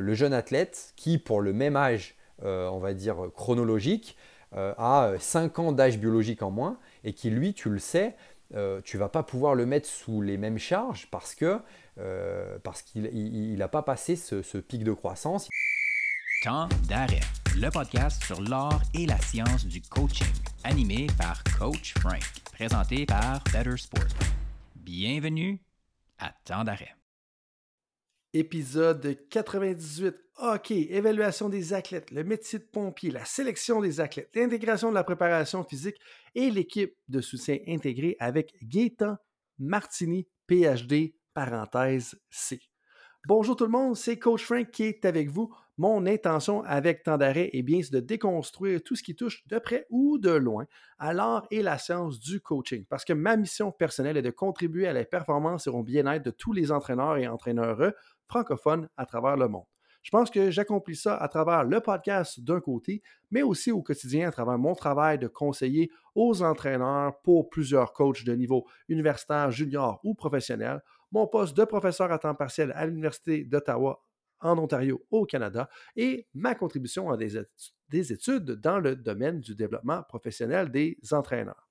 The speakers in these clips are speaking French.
le jeune athlète qui, pour le même âge, on va dire chronologique, a 5 ans d'âge biologique en moins et qui, lui, tu le sais, tu vas pas pouvoir le mettre sous les mêmes charges parce que parce qu'il n'a pas passé ce, ce pic de croissance. Temps d'arrêt, le podcast sur l'art et la science du coaching, animé par Coach Frank, présenté par Better Sport. Bienvenue à Temps d'arrêt. Épisode 98. OK, évaluation des athlètes, le métier de pompier, la sélection des athlètes, l'intégration de la préparation physique et l'équipe de soutien intégré avec Gaëtan Martini, PhD, parenthèse C. Bonjour tout le monde, c'est Coach Frank qui est avec vous. Mon intention avec tant d'arrêt, eh bien, de déconstruire tout ce qui touche de près ou de loin à l'art et la science du coaching. Parce que ma mission personnelle est de contribuer à la performance et au bien-être de tous les entraîneurs et entraîneurs francophones à travers le monde. Je pense que j'accomplis ça à travers le podcast d'un côté, mais aussi au quotidien à travers mon travail de conseiller aux entraîneurs pour plusieurs coachs de niveau universitaire, junior ou professionnel mon poste de professeur à temps partiel à l'Université d'Ottawa en Ontario au Canada et ma contribution à des, études dans le domaine du développement professionnel des entraîneurs.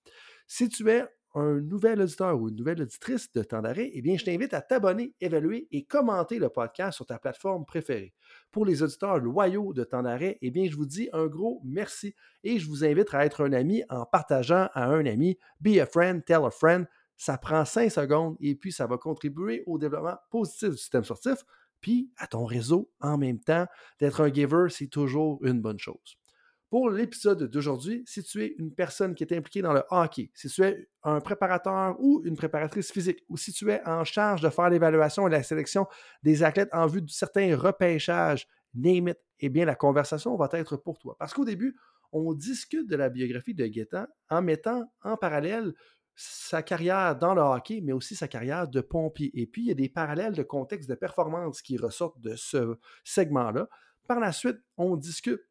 Si tu es un nouvel auditeur ou une nouvelle auditrice de temps d'arrêt, eh bien, je t'invite à t'abonner, évaluer et commenter le podcast sur ta plateforme préférée. Pour les auditeurs loyaux de temps d'arrêt, eh bien, je vous dis un gros merci et je vous invite à être un ami en partageant à un ami. Be a friend, tell a friend. Ça prend cinq secondes et puis ça va contribuer au développement positif du système sportif, puis à ton réseau en même temps. D'être un giver, c'est toujours une bonne chose. Pour l'épisode d'aujourd'hui, si tu es une personne qui est impliquée dans le hockey, si tu es un préparateur ou une préparatrice physique, ou si tu es en charge de faire l'évaluation et la sélection des athlètes en vue de certains repêchages, name it, eh bien la conversation va être pour toi. Parce qu'au début, on discute de la biographie de Guettin en mettant en parallèle sa carrière dans le hockey, mais aussi sa carrière de pompier. Et puis, il y a des parallèles de contexte de performance qui ressortent de ce segment-là. Par la suite, on discute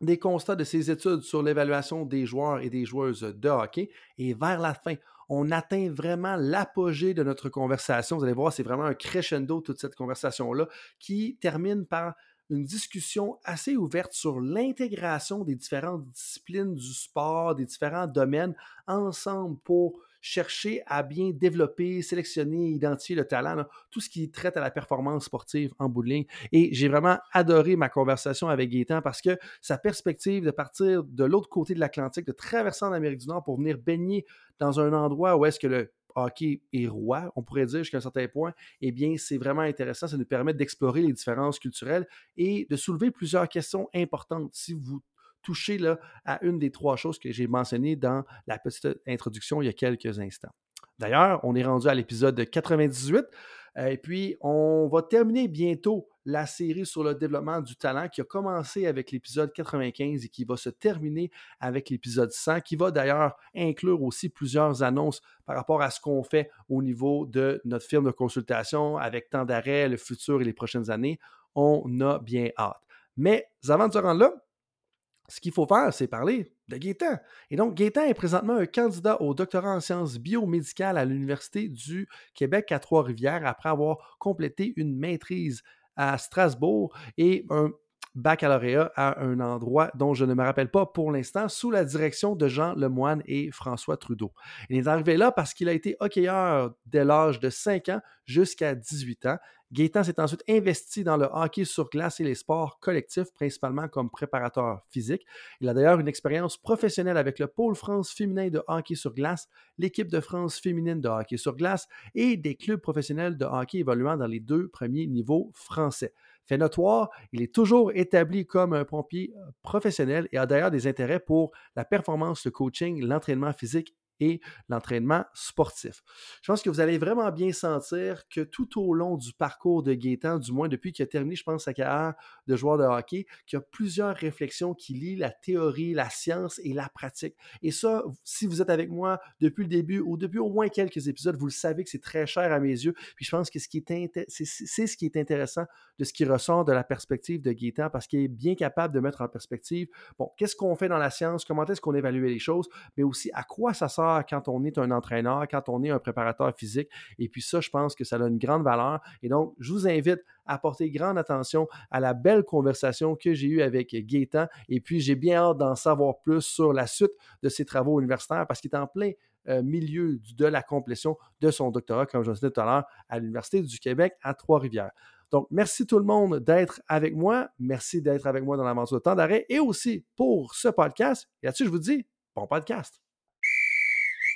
des constats de ses études sur l'évaluation des joueurs et des joueuses de hockey. Et vers la fin, on atteint vraiment l'apogée de notre conversation. Vous allez voir, c'est vraiment un crescendo, toute cette conversation-là, qui termine par une discussion assez ouverte sur l'intégration des différentes disciplines du sport, des différents domaines ensemble pour chercher à bien développer, sélectionner, identifier le talent, tout ce qui traite à la performance sportive en bout de ligne. Et j'ai vraiment adoré ma conversation avec Gaétan parce que sa perspective de partir de l'autre côté de l'Atlantique, de traverser en Amérique du Nord pour venir baigner dans un endroit où est-ce que le hockey est roi, on pourrait dire jusqu'à un certain point, eh bien, c'est vraiment intéressant. Ça nous permet d'explorer les différences culturelles et de soulever plusieurs questions importantes. Si vous touchez là, à une des trois choses que j'ai mentionnées dans la petite introduction il y a quelques instants. D'ailleurs, on est rendu à l'épisode 98. Euh, et puis, on va terminer bientôt la série sur le développement du talent qui a commencé avec l'épisode 95 et qui va se terminer avec l'épisode 100, qui va d'ailleurs inclure aussi plusieurs annonces par rapport à ce qu'on fait au niveau de notre firme de consultation avec temps d'arrêt, le futur et les prochaines années. On a bien hâte. Mais avant de se rendre là, ce qu'il faut faire, c'est parler de Gaétan. Et donc, Gaétan est présentement un candidat au doctorat en sciences biomédicales à l'Université du Québec à Trois-Rivières après avoir complété une maîtrise à Strasbourg et un baccalauréat à un endroit dont je ne me rappelle pas pour l'instant, sous la direction de Jean Lemoine et François Trudeau. Il est arrivé là parce qu'il a été hockeyeur dès l'âge de 5 ans jusqu'à 18 ans. Gaétan s'est ensuite investi dans le hockey sur glace et les sports collectifs, principalement comme préparateur physique. Il a d'ailleurs une expérience professionnelle avec le pôle France féminin de hockey sur glace, l'équipe de France féminine de hockey sur glace et des clubs professionnels de hockey évoluant dans les deux premiers niveaux français. Fait notoire, il est toujours établi comme un pompier euh, professionnel et a d'ailleurs des intérêts pour la performance, le coaching, l'entraînement physique et l'entraînement sportif. Je pense que vous allez vraiment bien sentir que tout au long du parcours de Gaétan, du moins depuis qu'il a terminé, je pense, sa carrière de joueur de hockey, qu'il y a plusieurs réflexions qui lient la théorie, la science et la pratique. Et ça, si vous êtes avec moi depuis le début ou depuis au moins quelques épisodes, vous le savez que c'est très cher à mes yeux. Puis je pense que c'est ce qui est intéressant de ce qui ressort de la perspective de Gaétan parce qu'il est bien capable de mettre en perspective, bon, qu'est-ce qu'on fait dans la science, comment est-ce qu'on évalue les choses, mais aussi à quoi ça sert quand on est un entraîneur, quand on est un préparateur physique. Et puis ça, je pense que ça a une grande valeur. Et donc, je vous invite apporté grande attention à la belle conversation que j'ai eue avec Gaétan. Et puis, j'ai bien hâte d'en savoir plus sur la suite de ses travaux universitaires parce qu'il est en plein euh, milieu de la complétion de son doctorat, comme je le disais tout à l'heure, à l'Université du Québec à Trois-Rivières. Donc, merci tout le monde d'être avec moi. Merci d'être avec moi dans l'aventure de temps d'arrêt et aussi pour ce podcast. Et là-dessus, je vous dis, bon podcast.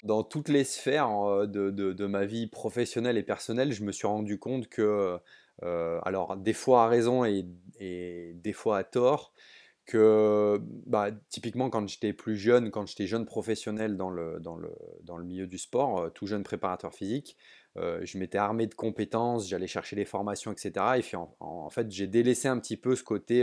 Dans toutes les sphères euh, de, ma vie professionnelle et personnelle, je me suis rendu compte que, euh, alors, des fois à raison et, des fois à tort, que bah, typiquement quand j'étais plus jeune, quand j'étais jeune professionnel dans le, milieu du sport, euh, tout jeune préparateur physique, je m'étais armé de compétences, j'allais chercher des formations, etc. Et puis en, fait, j'ai délaissé un petit peu ce côté,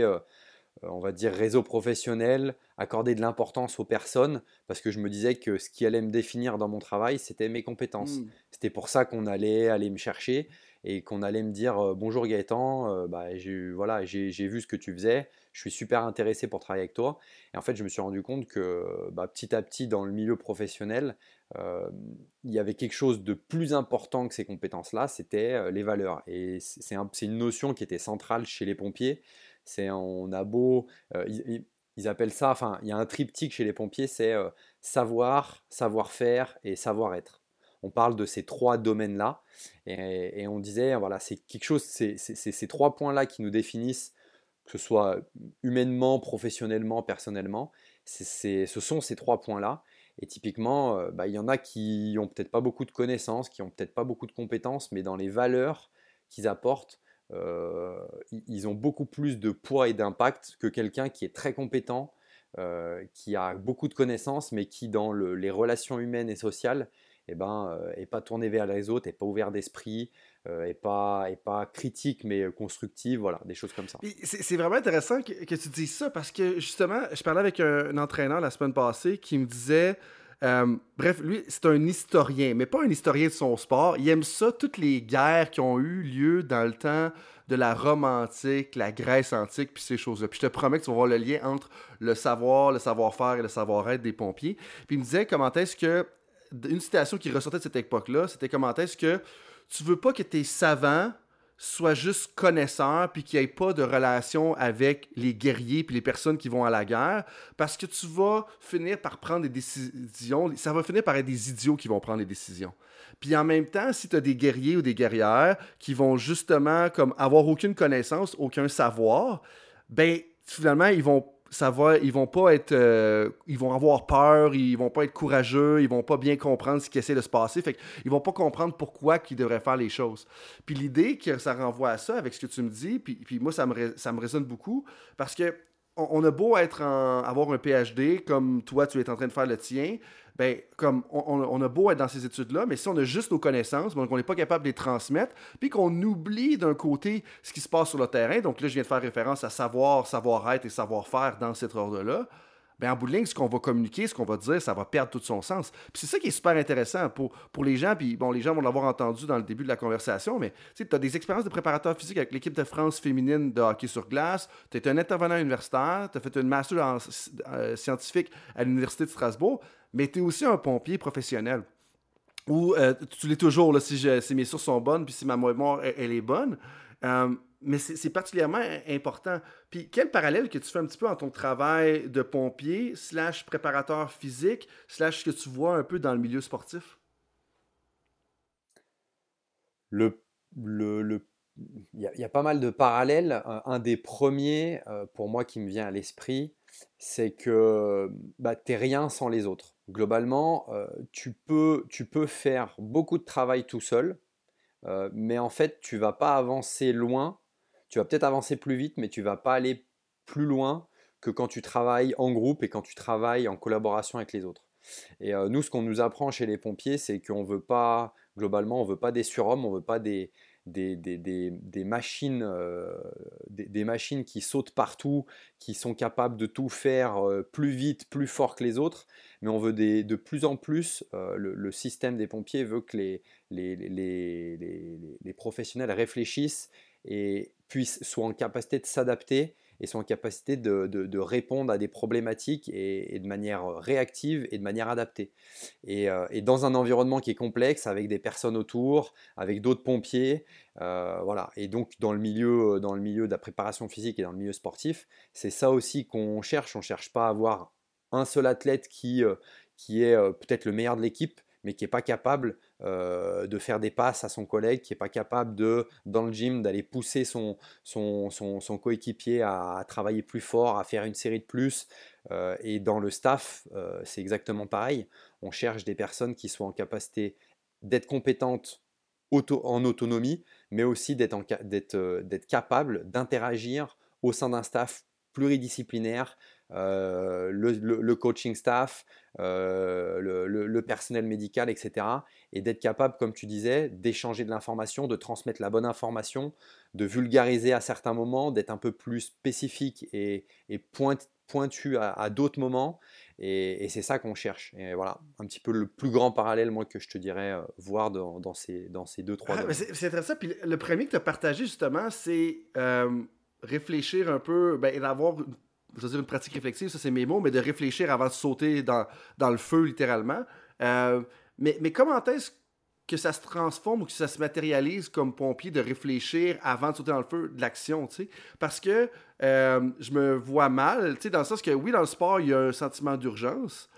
on va dire, réseau professionnel, accorder de l'importance aux personnes, parce que je me disais que ce qui allait me définir dans mon travail, c'était mes compétences. Mmh. C'était pour ça qu'on allait aller me chercher et qu'on allait me dire bonjour Gaëtan, bah, j'ai voilà, vu ce que tu faisais, je suis super intéressé pour travailler avec toi. Et en fait, je me suis rendu compte que bah, petit à petit, dans le milieu professionnel, il y avait quelque chose de plus important que ces compétences-là, c'était les valeurs. Et c'est une notion qui était centrale chez les pompiers. C'est on a beau, ils, appellent ça, enfin, il y a un triptyque chez les pompiers, c'est savoir, savoir-faire et savoir-être on parle de ces trois domaines-là. Et, on disait, voilà, c'est quelque chose, c'est ces trois points-là qui nous définissent, que ce soit humainement, professionnellement, personnellement. ce sont ces trois points-là. Et typiquement, bah, il y en a qui ont peut-être pas beaucoup de connaissances, qui ont peut-être pas beaucoup de compétences, mais dans les valeurs qu'ils apportent, ils ont beaucoup plus de poids et d'impact que quelqu'un qui est très compétent, euh, qui a beaucoup de connaissances, mais qui dans les relations humaines et sociales eh ben, euh, pas tourné vers les autres, et pas ouvert d'esprit, euh, pas, et pas critique, mais constructive, voilà, des choses comme ça. C'est vraiment intéressant que, tu dises ça, parce que justement, je parlais avec un, entraîneur la semaine passée qui me disait... Euh, bref, lui, c'est un historien, mais pas un historien de son sport. Il aime ça, toutes les guerres qui ont eu lieu dans le temps de la Rome antique, la Grèce antique, puis ces choses-là. Puis je te promets que tu vas voir le lien entre le savoir, le savoir-faire et le savoir-être des pompiers. Puis il me disait comment est-ce que une citation qui ressortait de cette époque-là, c'était comment est-ce que tu veux pas que tes savants soient juste connaisseurs puis qu'il n'y ait pas de relation avec les guerriers puis les personnes qui vont à la guerre parce que tu vas finir par prendre des décisions, ça va finir par être des idiots qui vont prendre les décisions. Puis en même temps, si tu as des guerriers ou des guerrières qui vont justement comme avoir aucune connaissance, aucun savoir, ben finalement ils vont ils vont pas être, euh, ils vont avoir peur, ils vont pas être courageux, ils vont pas bien comprendre ce qui essaie de se passer, fait ils vont pas comprendre pourquoi ils devraient faire les choses. Puis l'idée que ça renvoie à ça avec ce que tu me dis, puis, puis moi ça me, ça me résonne beaucoup parce que on, a beau être avoir un PhD comme toi tu es en train de faire le tien, ben, comme on, a beau être dans ces études-là, mais si on a juste nos connaissances, donc on n'est pas capable de les transmettre, puis qu'on oublie d'un côté ce qui se passe sur le terrain, donc là, je viens de faire référence à savoir, savoir-être et savoir-faire dans cet ordre-là, ben en bout de ligne, ce qu'on va communiquer, ce qu'on va dire, ça va perdre tout son sens. Puis c'est ça qui est super intéressant pour, pour les gens, puis bon, les gens vont l'avoir entendu dans le début de la conversation, mais tu as des expériences de préparateur physique avec l'équipe de France féminine de hockey sur glace, tu es un intervenant universitaire, tu as fait une master en, euh, scientifique à l'Université de Strasbourg, mais tu es aussi un pompier professionnel. Ou euh, tu l'es toujours, si, mes sources sont bonnes, puis si ma mémoire elle, est bonne. Euh, mais c'est particulièrement important. Puis quel parallèle que tu fais un petit peu en ton travail de pompier, slash préparateur physique, slash ce que tu vois un peu dans le milieu sportif? Le, le, il y, a pas mal de parallèles. Un, des premiers, pour moi, qui me vient à l'esprit, c'est que bah, tu n'es rien sans les autres. Globalement, tu, peux, tu peux faire beaucoup de travail tout seul, mais en fait, tu vas pas avancer loin. Tu vas peut-être avancer plus vite, mais tu vas pas aller plus loin que quand tu travailles en groupe et quand tu travailles en collaboration avec les autres. Et nous, ce qu'on nous apprend chez les pompiers, c'est qu'on veut pas, globalement, on veut pas des surhommes, on veut pas des, des, machines, euh, des, machines qui sautent partout, qui sont capables de tout faire euh, plus vite, plus fort que les autres, mais on veut de plus en plus, euh, le, système des pompiers veut que les, les, les, professionnels réfléchissent et puissent, soient en capacité de s'adapter et sont en capacité de, répondre à des problématiques et, de manière réactive et de manière adaptée. Et, dans un environnement qui est complexe, avec des personnes autour, avec d'autres pompiers, voilà. Et donc dans le milieu, dans le milieu de la préparation physique et dans le milieu sportif, c'est ça aussi qu'on cherche. On ne cherche pas à avoir un seul athlète qui, qui est peut-être le meilleur de l'équipe, mais qui n'est pas capable euh, de faire des passes à son collègue, qui n'est pas capable de, dans le gym, d'aller pousser son, son, son, coéquipier à, travailler plus fort, à faire une série de plus. Euh, et dans le staff, euh, c'est exactement pareil. On cherche des personnes qui soient en capacité d'être compétentes en autonomie, mais aussi d'être capables d'interagir au sein d'un staff pluridisciplinaire, euh, le, coaching staff, euh, le, personnel médical, etc. Et d'être capable, comme tu disais, d'échanger de l'information, de transmettre la bonne information, de vulgariser à certains moments, d'être un peu plus spécifique et, pointu à, d'autres moments. Et, c'est ça qu'on cherche. Et voilà, un petit peu le plus grand parallèle, moi, que je te dirais euh, voir dans, ces, dans ces deux, trois ah, C'est intéressant. Puis le premier que tu as partagé, justement, c'est réfléchir un peu ben, et d'avoir je veux dire une pratique réflexive, ça c'est mes mots, mais de réfléchir avant de sauter dans, dans le feu littéralement. Euh, mais, mais comment est-ce que ça se transforme ou que ça se matérialise comme pompier de réfléchir avant de sauter dans le feu de l'action, tu sais? Parce que euh, je me vois mal, tu sais, dans le sens que oui, dans le sport, il y a un sentiment d'urgence,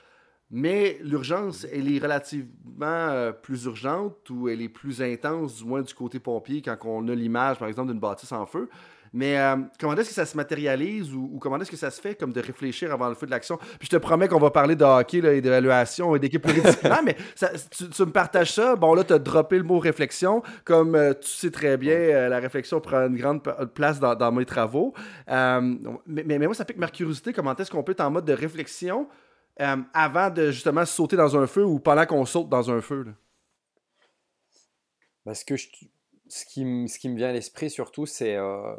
mais l'urgence, elle est relativement euh, plus urgente ou elle est plus intense, du moins du côté pompier, quand on a l'image, par exemple, d'une bâtisse en feu. Mais euh, comment est-ce que ça se matérialise ou, comment est-ce que ça se fait comme de réfléchir avant le feu de l'action? Puis je te promets qu'on va parler de hockey et d'évaluation et d'équipe pluridisciplinaire, mais tu, me partages ça. Bon, là, tu as droppé le mot réflexion. Comme euh, tu sais très bien, euh, la réflexion prend une grande place dans, mes travaux. Mais, mais, moi, ça pique ma curiosité. Comment est-ce qu'on peut être en mode de réflexion avant de justement sauter dans un feu ou pendant qu'on saute dans un feu? Parce que je, ce qui, me vient à l'esprit surtout, c'est euh,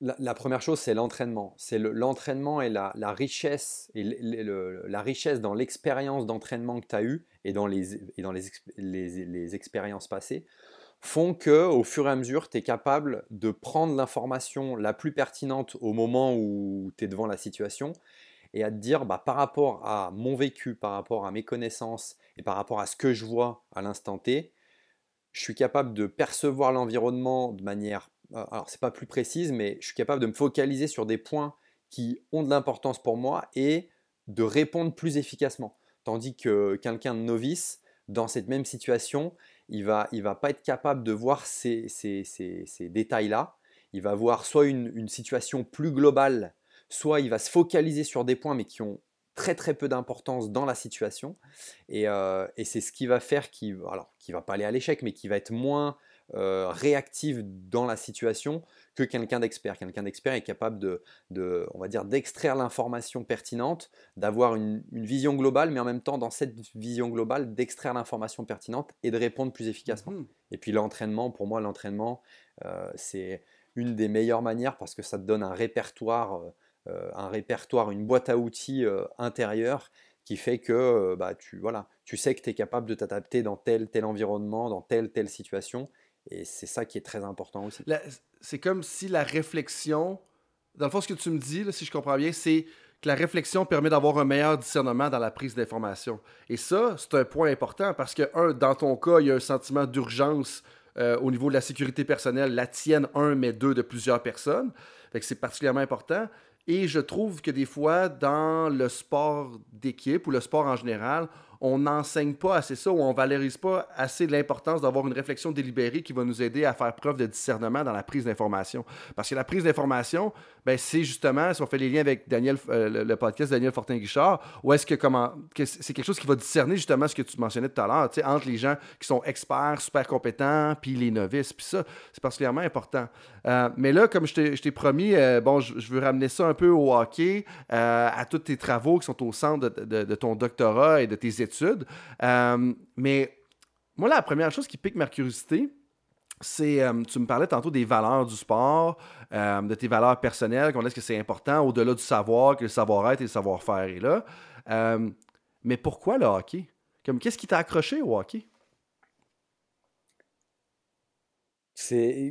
la, première chose, c'est l'entraînement. C'est l'entraînement et la, richesse et la richesse dans l'expérience d'entraînement que tu as eue et dans, les, expériences passées font que au fur et à mesure, tu es capable de prendre l'information la plus pertinente au moment où tu es devant la situation et à te dire bah, par rapport à mon vécu, par rapport à mes connaissances et par rapport à ce que je vois à l'instant T, je suis capable de percevoir l'environnement de manière, euh, alors c'est pas plus précise, mais je suis capable de me focaliser sur des points qui ont de l'importance pour moi et de répondre plus efficacement. Tandis que quelqu'un de novice, dans cette même situation, il va, il va pas être capable de voir ces, ces, ces, détails-là. Il va voir soit une, une situation plus globale, soit il va se focaliser sur des points mais qui ont très très peu d'importance dans la situation. Et, euh, et c'est ce qui va faire qu'il alors, qui va pas aller à l'échec, mais qui va être moins euh, réactif dans la situation que quelqu'un d'expert. Quelqu'un d'expert est capable de, de, on va dire, d'extraire l'information pertinente, d'avoir une, une, vision globale, mais en même temps, dans cette vision globale, d'extraire l'information pertinente et de répondre plus efficacement. Mmh et puis l'entraînement, pour moi, l'entraînement, euh, c'est une des meilleures manières parce que ça te donne un répertoire un répertoire, une boîte à outils euh, intérieure qui fait que euh, bah, tu, voilà, tu sais que tu es capable de t'adapter dans tel, tel environnement, dans telle, telle situation. Et c'est ça qui est très important aussi. C'est comme si la réflexion, dans le fond, ce que tu me dis, si je comprends bien, c'est que la réflexion permet d'avoir un meilleur discernement dans la prise d'information. Et ça, c'est un point important parce que, un, dans ton cas, il y a un sentiment d'urgence au niveau de la sécurité personnelle, la tienne, un, mais deux, de plusieurs personnes. c'est particulièrement important. Et je trouve que des fois, dans le sport d'équipe ou le sport en général, on n'enseigne pas assez ça ou on valorise pas assez l'importance d'avoir une réflexion délibérée qui va nous aider à faire preuve de discernement dans la prise d'information. Parce que la prise d'information, ben, c'est justement, si on fait les liens avec Daniel, euh, le, podcast Daniel Fortin-Guichard, ou est-ce que comment c'est quelque chose qui va discerner justement ce que tu mentionnais tout à l'heure, entre les gens qui sont experts, super compétents, puis les novices, puis ça, c'est particulièrement important. Euh, mais là, comme je t'ai promis, euh, bon, je, veux ramener ça un peu au hockey, à tous tes travaux qui sont au centre de, de ton doctorat et de tes études euh, mais moi, la première chose qui pique ma curiosité, c'est, euh, tu me parlais tantôt des valeurs du sport, euh, de tes valeurs personnelles, qu'on est-ce que c'est important, au-delà du savoir, que le savoir-être et le savoir-faire est là. mais pourquoi le hockey? Qu'est-ce qui t'a accroché au hockey?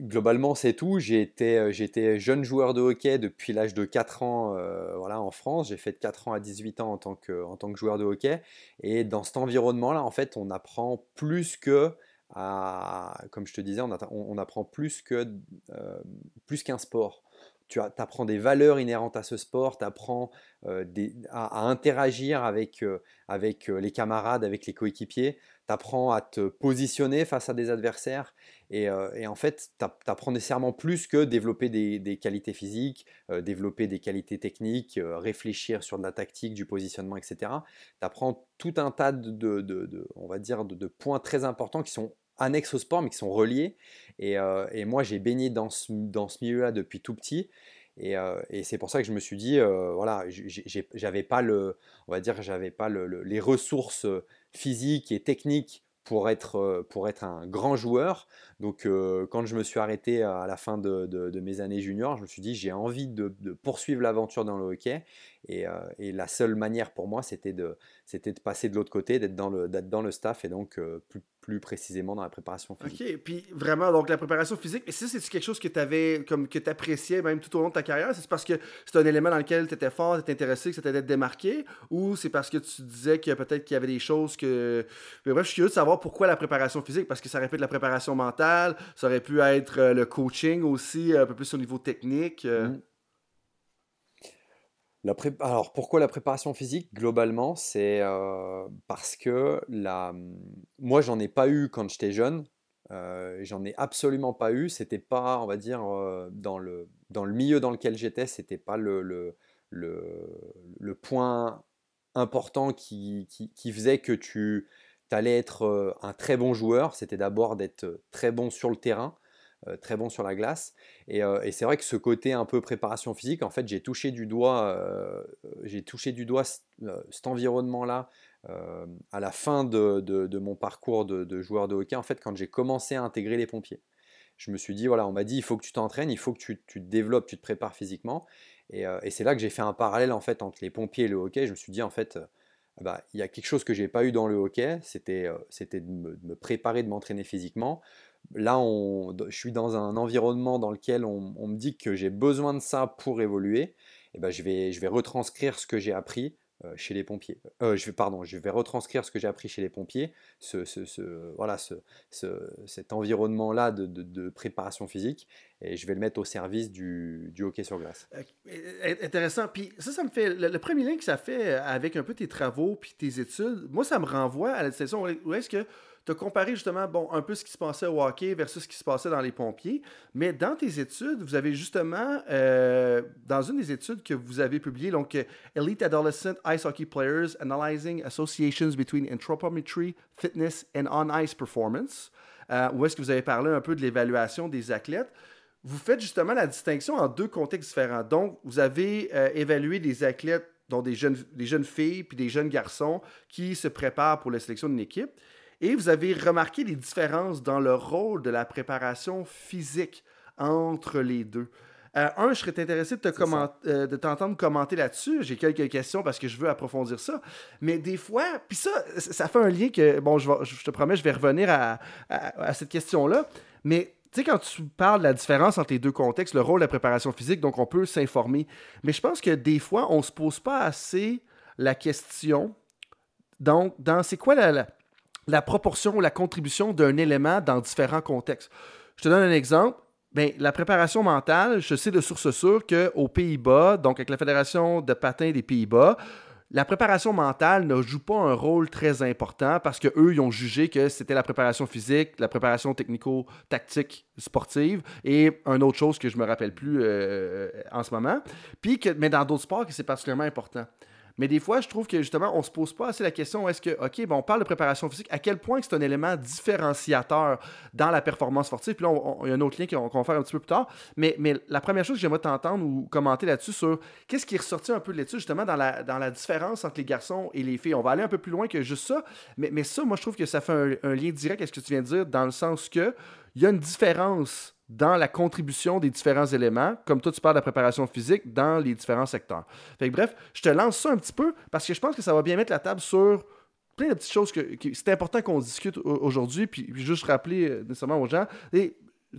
Globalement c'est tout. J'ai été, j'étais jeune joueur de hockey depuis l'âge de 4 ans voilà, en France. J'ai fait de 4 ans à 18 ans en tant, que, en tant que joueur de hockey. Et dans cet environnement-là, en fait, on apprend plus que à, comme je te disais, on, apprend plus que plus qu'un sport tu apprends des valeurs inhérentes à ce sport, tu apprends euh, à, interagir avec, euh, avec euh, les camarades, avec les coéquipiers, tu apprends à te positionner face à des adversaires. Et, en fait, tu apprends nécessairement plus que développer des, qualités physiques, développer des qualités techniques, réfléchir sur de la tactique, du positionnement, etc. Tu apprends tout un tas de, on va dire, de, points très importants qui sont annexes au sport, mais qui sont reliés. Et, euh, moi, j'ai baigné dans ce, dans ce milieu-là depuis tout petit. Et, euh, et c'est pour ça que je me suis dit, euh, voilà, j'avais pas le, on va dire, j'avais pas le, les ressources physiques et techniques pour être, pour être un grand joueur. Donc, quand je me suis arrêté à la fin de, de, mes années juniors, je me suis dit, j'ai envie de, poursuivre l'aventure dans le hockey. Et, et, la seule manière pour moi, c'était de, de passer de l'autre côté, d'être dans le, d'être dans le staff et donc plus, plus précisément dans la préparation physique. OK, puis vraiment, donc la préparation physique, et ça, c'est quelque chose que tu avais, comme que tu appréciais même tout au long de ta carrière? C'est parce que c'est un élément dans lequel tu étais fort, tu étais intéressé, que ça t'allait te démarquer, ou c'est parce que tu disais que peut-être qu'il y avait des choses que. Mais bref, je suis curieux de savoir pourquoi la préparation physique, parce que ça aurait pu être la préparation mentale, ça aurait pu être euh, le coaching aussi, un peu plus au niveau technique. Alors pourquoi la préparation physique? Globalement, c'est euh, parce que la... moi, j'en ai pas eu quand j'étais jeune. Euh, j'en ai absolument pas eu. C'était pas, on va dire, euh, dans, le, dans le milieu dans lequel j'étais, c'était pas le, le, le, point important qui, qui, faisait que tu allais être un très bon joueur. C'était d'abord d'être très bon sur le terrain. Euh, très bon sur la glace. Euh, et, c'est vrai que ce côté un peu préparation physique, en fait, j'ai touché du doigt, euh, j'ai touché du doigt cet environnement-là à la fin de, mon parcours de, joueur de hockey, en fait, quand j'ai commencé à intégrer les pompiers. Je me suis dit, voilà, on m'a dit, il faut que tu t'entraînes, il faut que tu, te développes, tu te prépares physiquement. Et, c'est là que j'ai fait un parallèle, en fait, entre les pompiers et le hockey. Je me suis dit, en fait, bah, il y a quelque chose que j'ai pas eu dans le hockey, c'était de, de, me préparer, de m'entraîner physiquement. Là, je suis dans un environnement dans lequel on, me dit que j'ai besoin de ça pour évoluer. Et ben, je, vais, je vais retranscrire ce que j'ai appris euh, chez les pompiers. Euh, pardon, je vais retranscrire ce que j'ai appris chez les pompiers, ce, ce, voilà, ce, cet environnement-là de, de, préparation physique, et je vais le mettre au service du, du hockey sur glace. Euh, intéressant. Puis ça, ça me fait. Le, premier lien que ça fait avec un peu tes travaux puis tes études, moi, ça me renvoie à la situation où est-ce que tu as comparé justement bon, un peu ce qui se passait au hockey versus ce qui se passait dans les pompiers. Mais dans tes études, vous avez justement, euh, dans une des études que vous avez publiées, donc euh, Elite Adolescent Ice Hockey Players Analyzing Associations Between Anthropometry, Fitness and On-Ice Performance, euh, où est-ce que vous avez parlé un peu de l'évaluation des athlètes vous faites justement la distinction en deux contextes différents. Donc, vous avez évalué des athlètes, dont des jeunes, des jeunes filles puis des jeunes garçons qui se préparent pour la sélection d'une équipe. Et vous avez remarqué les différences dans le rôle de la préparation physique entre les deux. Euh, un, je serais intéressé de, te euh, de t'entendre commenter là-dessus. J'ai quelques questions parce que je veux approfondir ça. Mais des fois, puis ça, ça fait un lien que, bon, je, je te promets, je vais revenir à, à, cette question-là. Mais tu sais, quand tu parles de la différence entre les deux contextes, le rôle de la préparation physique, donc on peut s'informer. Mais je pense que des fois, on ne se pose pas assez la question. Donc, dans c'est quoi la, la proportion ou la contribution d'un élément dans différents contextes. Je te donne un exemple. Bien, la préparation mentale, je sais de source sûre qu'aux Pays-Bas, donc avec la Fédération de patin des Pays-Bas, la préparation mentale ne joue pas un rôle très important parce qu'eux, ils ont jugé que c'était la préparation physique, la préparation technico-tactique sportive et une autre chose que je me rappelle plus euh, en ce moment. Puis que, mais dans d'autres sports, c'est particulièrement important. Mais des fois, je trouve que justement, on se pose pas assez la question est-ce que, OK, bon, on parle de préparation physique, à quel point c'est un élément différenciateur dans la performance sportive? Puis là, il y a un autre lien qu'on va faire un petit peu plus tard. Mais, mais la première chose que j'aimerais t'entendre ou commenter là-dessus sur qu'est-ce qui est ressorti un peu de l'étude, justement, dans la, dans la différence entre les garçons et les filles. On va aller un peu plus loin que juste ça. Mais, mais ça, moi, je trouve que ça fait un, un lien direct à ce que tu viens de dire, dans le sens que il y a une différence dans la contribution des différents éléments, comme toi tu parles de la préparation physique, dans les différents secteurs. Fait bref, je te lance ça un petit peu parce que je pense que ça va bien mettre la table sur plein de petites choses que, c'est important qu'on discute aujourd'hui, puis, juste rappeler euh, nécessairement aux gens. Et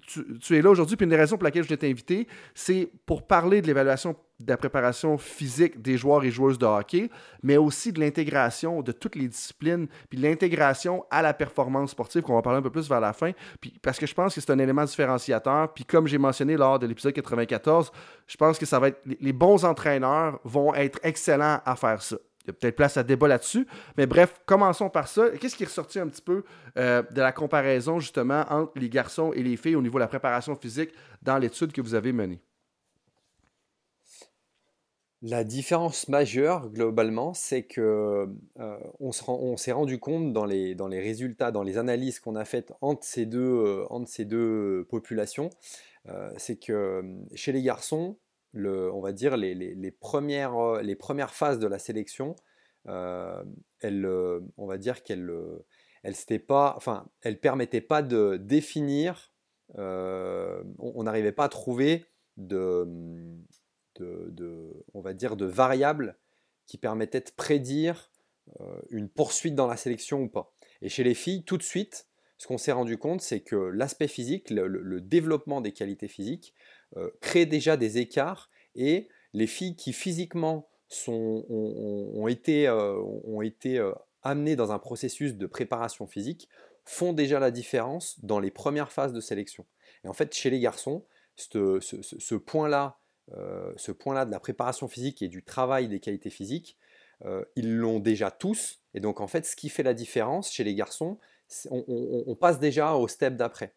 tu, es là aujourd'hui, puis une des raisons pour laquelle je t'ai invité, c'est pour parler de l'évaluation de la préparation physique des joueurs et joueuses de hockey, mais aussi de l'intégration de toutes les disciplines, puis l'intégration à la performance sportive, qu'on va parler un peu plus vers la fin, puis parce que je pense que c'est un élément différenciateur, puis comme j'ai mentionné lors de l'épisode 94, je pense que ça va être, les bons entraîneurs vont être excellents à faire ça. Il y a peut-être place à débat là-dessus. Mais bref, commençons par ça. Qu'est-ce qui est ressorti un petit peu euh, de la comparaison justement entre les garçons et les filles au niveau de la préparation physique dans l'étude que vous avez menée? La différence majeure, globalement, c'est que euh, on s'est rendu compte dans les, résultats, dans les analyses qu'on a faites entre ces deux, euh, populations, c'est que chez les garçons, on va dire, les, premières, euh, phases de la sélection, euh, euh, on va dire qu'elle elle pas, enfin, elle permettait pas de définir, on n'arrivait pas à trouver de, de, on va dire, de variables qui permettaient de prédire une poursuite dans la sélection ou pas. Et chez les filles, tout de suite, ce qu'on s'est rendu compte, c'est que l'aspect physique, le, développement des qualités physiques, euh, crée déjà des écarts et les filles qui physiquement ont, été, euh, euh, amenées dans un processus de préparation physique font déjà la différence dans les premières phases de sélection. Et en fait, chez les garçons, ce, point-là, ce point-là de la préparation physique et du travail des qualités physiques, ils l'ont déjà tous. Et donc, en fait, ce qui fait la différence chez les garçons, on, passe déjà au step d'après.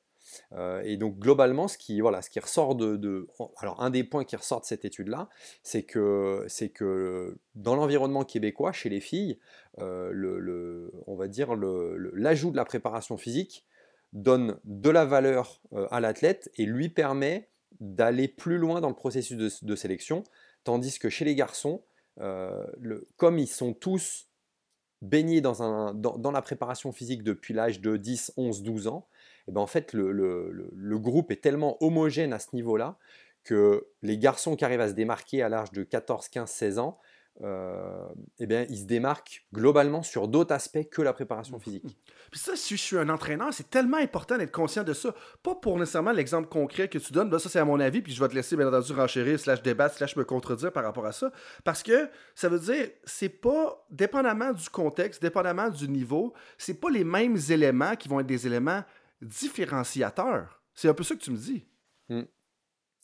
Euh, et donc globalement, ce qui, voilà, ce qui ressort de, alors un des points qui ressort de cette étude-là, c'est que, que dans l'environnement québécois, chez les filles, euh, le, on va dire l'ajout de la préparation physique donne de la valeur euh, à l'athlète et lui permet d'aller plus loin dans le processus de, sélection, tandis que chez les garçons, le, comme ils sont tous baigné dans, la préparation physique depuis l'âge de 10, 11, 12 ans, et eh ben en fait le, le, groupe est tellement homogène à ce niveau-là que les garçons qui arrivent à se démarquer à l'âge de 14, 15, 16 ans, euh, eh bien, il se démarque globalement sur d'autres aspects que la préparation physique. Puis ça, si je suis un entraîneur, c'est tellement important d'être conscient de ça. Pas pour nécessairement l'exemple concret que tu donnes, ben ça c'est à mon avis, puis je vais te laisser bien entendu renchérir, slash débattre, slash me contredire par rapport à ça. Parce que ça veut dire, c'est pas, dépendamment du contexte, dépendamment du niveau, c'est pas les mêmes éléments qui vont être des éléments différenciateurs. C'est un peu ça que tu me dis. Hmm.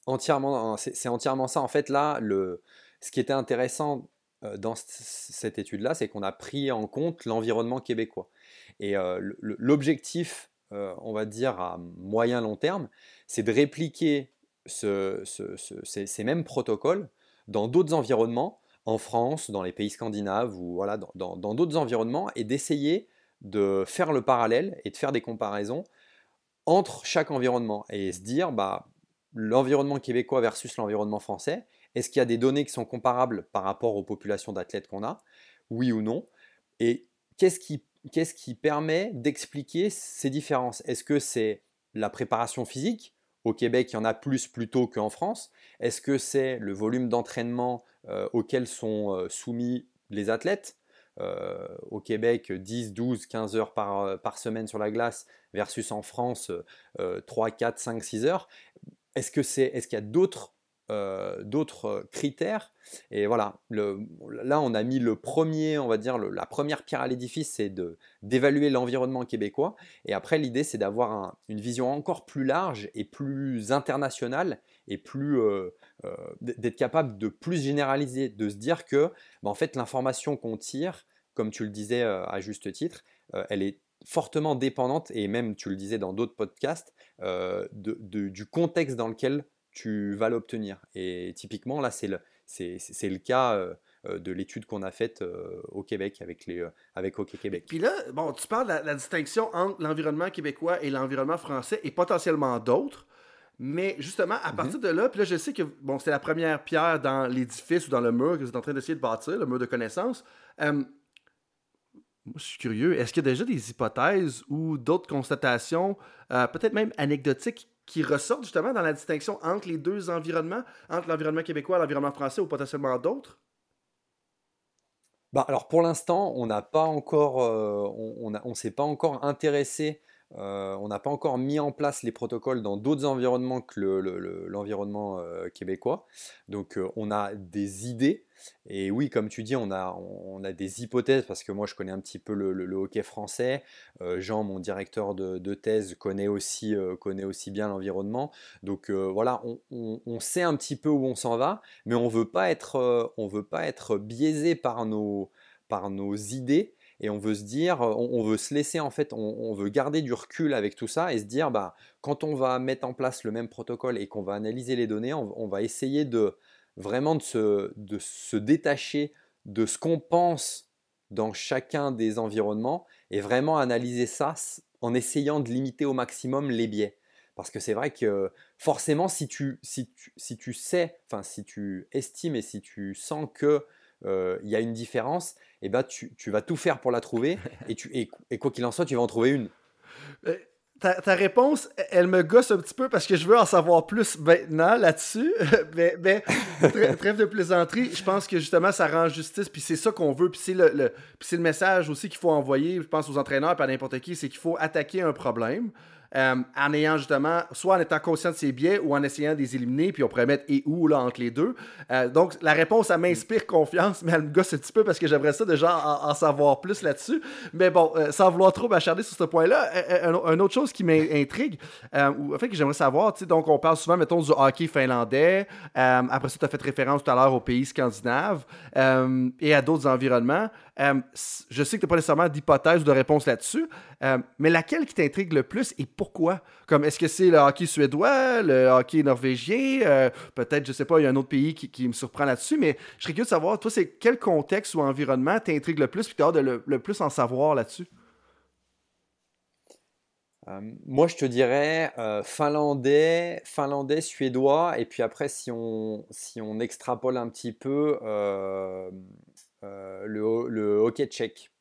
Entièrement, c'est entièrement ça. En fait, là, le, ce qui était intéressant dans cette étude-là, c'est qu'on a pris en compte l'environnement québécois. Et euh, l'objectif, euh, on va dire à moyen long terme, c'est de répliquer ces, mêmes protocoles dans d'autres environnements, en France, dans les pays scandinaves ou voilà, dans d'autres environnements, et d'essayer de faire le parallèle et de faire des comparaisons entre chaque environnement et se dire bah, l'environnement québécois versus l'environnement français, est-ce qu'il y a des données qui sont comparables par rapport aux populations d'athlètes qu'on a? Oui ou non? Et qu'est-ce qui, permet d'expliquer ces différences? Est-ce que c'est la préparation physique? Au Québec, il y en a plus plutôt qu'en France. Est-ce que c'est le volume d'entraînement euh, auquel sont euh, soumis les athlètes? Euh, Au Québec, 10, 12, 15 heures par, semaine sur la glace versus en France, 3, 4, 5, 6 heures. Est-ce est-ce qu'il y a d'autres euh, d'autres euh, critères. Et voilà, là on a mis le premier, on va dire, la première pierre à l'édifice, c'est d'évaluer l'environnement québécois. Et après, l'idée, c'est d'avoir une vision encore plus large et plus internationale et plus euh, d'être capable de plus généraliser, de se dire que, bah, en fait, l'information qu'on tire, comme tu le disais à juste titre, elle est fortement dépendante, et même tu le disais dans d'autres podcasts, du contexte dans lequel tu vas l'obtenir. Et typiquement, là, c'est le, c'est, le cas euh, euh, de l'étude qu'on a faite euh, au Québec avec, les, avec Hockey Québec. Puis là, bon, tu parles de la, distinction entre l'environnement québécois et l'environnement français et potentiellement d'autres. Mais justement, à partir mm-hmm. de là, puis là, je sais que bon, c'est la première pierre dans l'édifice ou dans le mur que vous êtes en train d'essayer de bâtir, le mur de connaissances. moi, je suis curieux. Est-ce qu'il y a déjà des hypothèses ou d'autres constatations, peut-être même anecdotiques, qui ressortent justement dans la distinction entre les deux environnements, entre l'environnement québécois et l'environnement français ou potentiellement d'autres? Bah, alors pour l'instant, on n'a pas encore, euh, on ne s'est pas encore intéressé euh, on n'a pas encore mis en place les protocoles dans d'autres environnements que l'environnement euh, québécois. Donc euh, on a des idées. Et oui, comme tu dis, on a, on, a des hypothèses parce que moi je connais un petit peu le, hockey français. Jean, mon directeur de, thèse, connaît aussi, connaît aussi bien l'environnement. Donc voilà, on, sait un petit peu où on s'en va, mais on ne veut pas être biaisé par nos, par nos idées et on veut se dire, on, veut se laisser en fait, on, veut garder du recul avec tout ça et se dire, bah, quand on va mettre en place le même protocole et qu'on va analyser les données, on, va essayer de vraiment de se, de se détacher de ce qu'on pense dans chacun des environnements et vraiment analyser ça en essayant de limiter au maximum les biais. Parce que c'est vrai que forcément, si tu, si tu, si tu sais, enfin si tu estimes et si tu sens que il y a une différence, et eh ben tu, tu, vas tout faire pour la trouver et, tu, et, quoi qu'il en soit, tu vas en trouver une. Ta, ta, réponse, elle me gosse un petit peu parce que je veux en savoir plus maintenant là-dessus. mais, mais trêve de plaisanterie, je pense que justement ça rend justice, puis c'est ça qu'on veut, puis c'est le, le, le, message aussi qu'il faut envoyer, je pense aux entraîneurs et à n'importe qui, c'est qu'il faut attaquer un problème. Euh, en ayant justement, soit en étant conscient de ses biais ou en essayant de les éliminer, puis on pourrait mettre et où là entre les deux. Euh, donc la réponse, ça m'inspire confiance, mais elle me gosse un petit peu parce que j'aimerais ça déjà en, savoir plus là-dessus. Mais bon, euh, sans vouloir trop m'acharner sur ce point-là, une autre chose qui m'intrigue, ou en fait que j'aimerais savoir, tu sais, donc on parle souvent, mettons, du hockey finlandais. après ça, tu as fait référence tout à l'heure aux pays scandinaves et à d'autres environnements. Je sais que tu n'as pas nécessairement d'hypothèse ou de réponse là-dessus, mais laquelle qui t'intrigue le plus et pourquoi? Comme est-ce que c'est le hockey suédois, le hockey norvégien? Euh, peut-être, je sais pas, il y a un autre pays qui, me surprend là-dessus, mais je serais curieux de savoir, toi, c'est quel contexte ou environnement t'intrigue le plus, puis tu as de le, plus en savoir là-dessus? Euh, moi, je te dirais euh, finlandais, finlandais, suédois, et puis après, si on, si on extrapole un petit peu, le, le, hockey tchèque.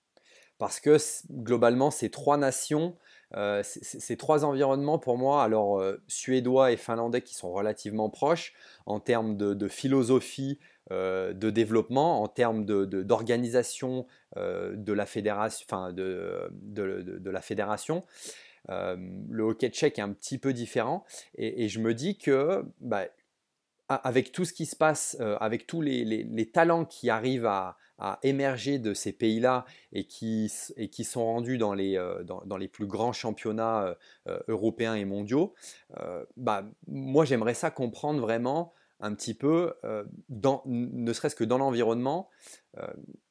Parce que globalement, ces trois nations euh, ces trois environnements pour moi, alors euh, suédois et finlandais qui sont relativement proches en termes de, philosophie euh, de développement, en termes d'organisation de, la fédération, de, de, la fédération. le hockey tchèque est un petit peu différent et, je me dis que bah, avec tout ce qui se passe, avec tous les talents qui arrivent à, à émerger de ces pays-là et qui, et qui sont rendus dans les, euh, dans, les plus grands championnats euh, euh, européens et mondiaux, bah, moi j'aimerais ça comprendre vraiment un petit peu, dans, ne serait-ce que dans l'environnement,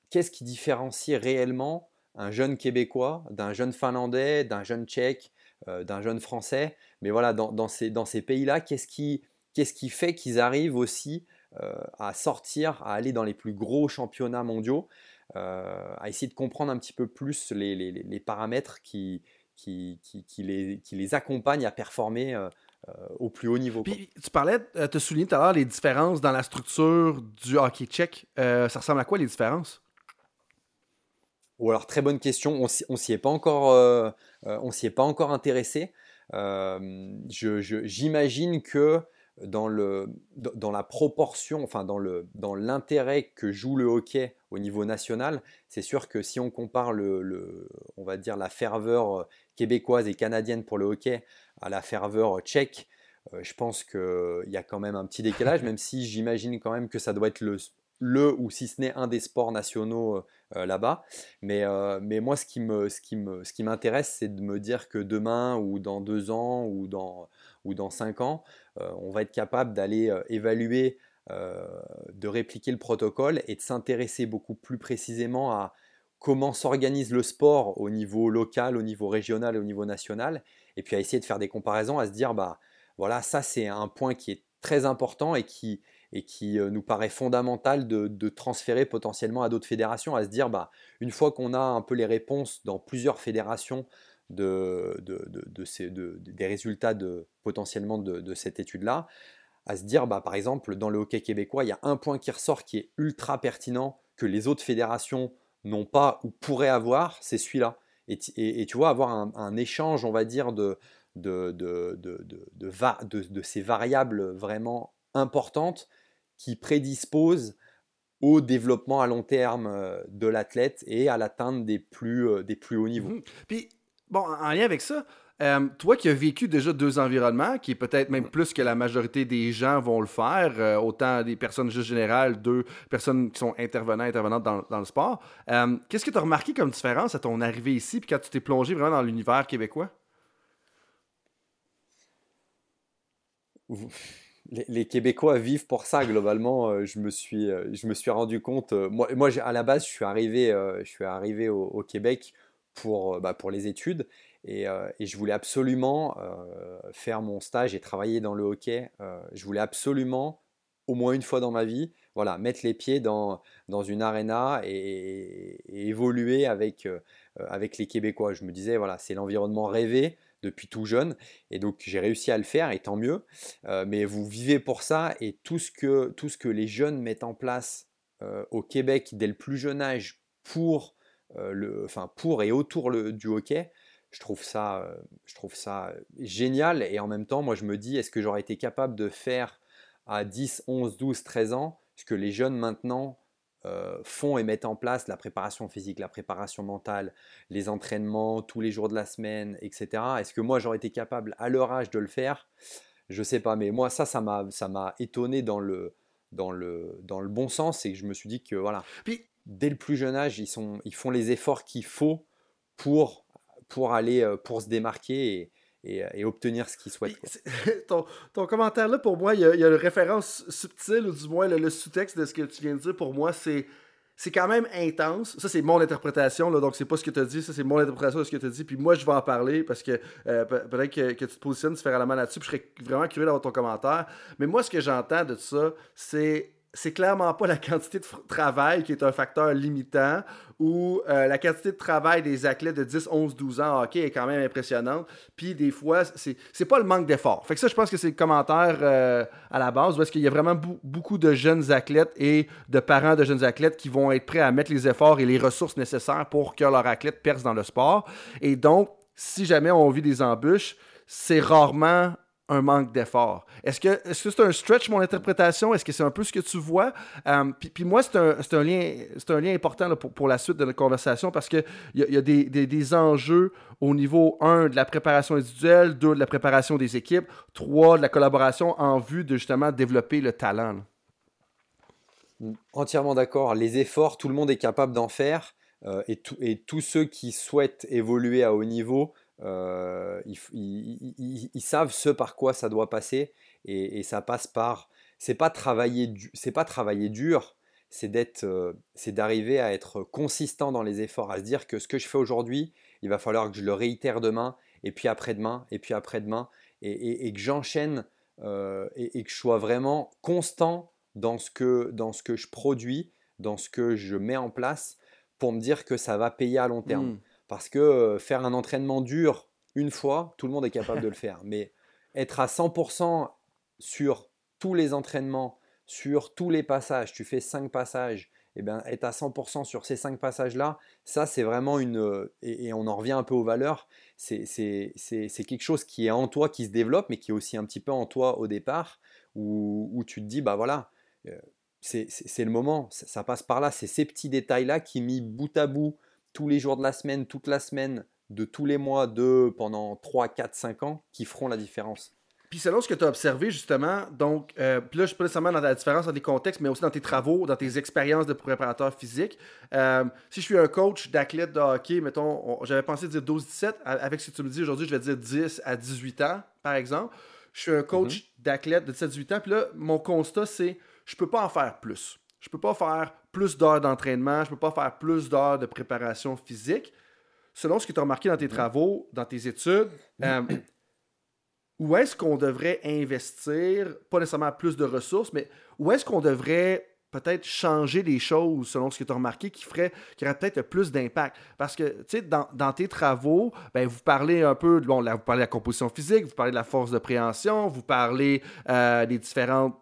qu'est-ce qui différencie réellement un jeune Québécois d'un jeune Finlandais, d'un jeune Tchèque, d'un jeune Français. Mais voilà, dans, dans ces, dans ces pays-là, qu'est-ce qui, qu'est-ce qui fait qu'ils arrivent aussi à sortir, à aller dans les plus gros championnats mondiaux, euh, à essayer de comprendre un petit peu plus les, paramètres qui, qui, qui, les, qui, les, accompagnent à performer euh, au plus haut niveau. Puis, tu parlais, tu souligné tout à l'heure les différences dans la structure du hockey tchèque. ça ressemble à quoi les différences? Ou alors, très bonne question. On s'y est pas encore, on s'y est pas encore intéressé. J'imagine que dans, le, dans la proportion, enfin dans, le, dans l'intérêt que joue le hockey au niveau national, c'est sûr que si on compare le, on va dire la ferveur québécoise et canadienne pour le hockey à la ferveur tchèque, euh, je pense qu'il y a quand même un petit décalage, même si j'imagine quand même que ça doit être le, le ou si ce n'est un des sports nationaux euh, là-bas. Mais, euh, mais moi, ce qui, me, ce, ce m'intéresse, c'est de me dire que demain ou dans deux ans ou dans, ou dans cinq ans, euh, on va être capable d'aller évaluer, de répliquer le protocole et de s'intéresser beaucoup plus précisément à comment s'organise le sport au niveau local, au niveau régional et au niveau national, et puis à essayer de faire des comparaisons, à se dire, bah voilà, ça c'est un point qui est très important et qui, euh, nous paraît fondamental de, transférer potentiellement à d'autres fédérations, à se dire, bah, une fois qu'on a un peu les réponses dans plusieurs fédérations de, des résultats de, potentiellement de, cette étude-là, à se dire, bah, par exemple, dans le hockey québécois, il y a un point qui ressort qui est ultra pertinent, que les autres fédérations n'ont pas ou pourraient avoir, c'est celui-là. Et, tu vois, avoir un, échange, on va dire, de, de, de, de, ces variables vraiment importantes qui prédisposent au développement à long terme euh, de l'athlète et à l'atteinte des plus, euh, des plus hauts niveaux. Mhm. Puis, bon, en lien avec ça, Euh, toi qui as vécu déjà deux environnements, qui est peut-être même plus que la majorité des gens vont le faire, euh, autant des personnes juste générales, deux personnes qui sont intervenants, intervenantes dans, le sport, euh, qu'est-ce que tu as remarqué comme différence à ton arrivée ici, puis quand tu t'es plongé vraiment dans l'univers québécois? Les, Québécois vivent pour ça globalement. je me suis, rendu compte. moi, à la base, je suis arrivé, au Québec pour, bah, pour les études euh, et, je voulais absolument euh, faire mon stage et travailler dans le hockey. Euh, je voulais absolument, au moins une fois dans ma vie, voilà, mettre les pieds dans, dans une arena et, évoluer avec, avec les Québécois. Je me disais, voilà, c'est l'environnement rêvé depuis tout jeune. Et donc j'ai réussi à le faire, et tant mieux. mais vous vivez pour ça, et tout ce que, tout ce que les jeunes mettent en place au Québec dès le plus jeune âge pour, le, enfin, pour et autour du hockey, je trouve ça, euh, je trouve ça génial. Et en même temps, moi, je me dis, est-ce que j'aurais été capable de faire à 10, 11, 12, 13 ans ce que les jeunes maintenant euh, font et mettent en place, la préparation physique, la préparation mentale, les entraînements tous les jours de la semaine, etc. Est-ce que moi, j'aurais été capable à leur âge de le faire? Je ne sais pas, mais moi, ça, ça m'a étonné dans le, dans, le, dans le bon sens et je me suis dit que, voilà, Puis, dès le plus jeune âge, ils, sont, ils font les efforts qu'il faut pour pour aller, euh, pour se démarquer et, et, obtenir ce qu'ils souhaitent. ton, ton, commentaire là, pour moi, il y, a, il y a une référence subtile, ou du moins le, sous-texte de ce que tu viens de dire, pour moi, c'est c'est quand même intense. Ça, c'est mon interprétation, là, donc c'est pas ce que tu as dit, ça, c'est mon interprétation de ce que tu as dit. Puis moi, je vais en parler parce que euh, peut-être que, que, tu te positionnes différemment là-dessus, puis je serais vraiment curieux d'avoir ton commentaire. Mais moi, ce que j'entends de ça, c'est c'est clairement pas la quantité de travail qui est un facteur limitant ou euh, la quantité de travail des athlètes de 10, 11, 12 ans ok est quand même impressionnante. Puis des fois, c'est pas le manque d'effort. Fait que ça, je pense que c'est le commentaire euh, à la base, parce qu'il y a vraiment beaucoup de jeunes athlètes et de parents de jeunes athlètes qui vont être prêts à mettre les efforts et les ressources nécessaires pour que leur athlète perce dans le sport. Et donc, si jamais on vit des embûches, c'est rarement un manque d'effort. Est-ce que c'est -ce un stretch, mon interprétation? Est-ce que c'est un peu ce que tu vois? Euh, puis, moi, c'est un, lien, un lien important pour, la suite de notre conversation parce qu'il y a, y a des, enjeux au niveau, un, de la préparation individuelle, deux, de la préparation des équipes, trois, de la collaboration en vue de justement développer le talent. Entièrement d'accord. Les efforts, tout le monde est capable d'en faire. Euh, et tous ceux qui souhaitent évoluer à haut niveau euh, ils, savent ce par quoi ça doit passer et, ça passe par. C'est pas travailler, c'est pas travailler dur, c'est d'être, euh, c'est d'arriver à être consistant dans les efforts, à se dire que ce que je fais aujourd'hui, il va falloir que je le réitère demain et puis après-demain et puis après-demain et, que j'enchaîne euh, et, que je sois vraiment constant dans ce que dans ce que je produis, dans ce que je mets en place pour me dire que ça va payer à long terme. Mmh. Parce que faire un entraînement dur une fois, tout le monde est capable de le faire. Mais être à 100% sur tous les entraînements, sur tous les passages, tu fais 5 passages, et eh bien, être à 100% sur ces 5 passages-là, ça c'est vraiment une... Et, on en revient un peu aux valeurs, c'est quelque chose qui est en toi, qui se développe, mais qui est aussi un petit peu en toi au départ, où, où tu te dis, bah voilà, c'est le moment, ça, ça, passe par là, c'est ces petits détails-là qui mis bout à bout tous les jours de la semaine, toute la semaine, de tous les mois, de pendant 3, 4, 5 ans, qui feront la différence. Puis selon ce que tu as observé justement, donc, euh, puis là je suis pas nécessairement dans la différence dans les contextes, mais aussi dans tes travaux, dans tes expériences de préparateur physique. Euh, si je suis un coach d'athlète de hockey, mettons, j'avais pensé dire 12-17, avec ce que tu me dis aujourd'hui, je vais dire 10 à 18 ans, par exemple. Je suis un coach mhm. d'athlète de 17-18 ans, puis là, mon constat, c'est je peux pas en faire plus. Je peux pas faire plus d'heures d'entraînement, je peux pas faire plus d'heures de préparation physique. Selon ce que tu as remarqué dans tes travaux, dans tes études, euh, où est-ce qu'on devrait investir, pas nécessairement plus de ressources, mais où est-ce qu'on devrait peut-être changer les choses selon ce que tu as remarqué qui ferait qui aurait peut-être plus d'impact? Parce que tu sais dans, tes travaux ben, vous parlez un peu bon là, vous parlez de la composition physique vous parlez de la force de préhension vous parlez euh, des différentes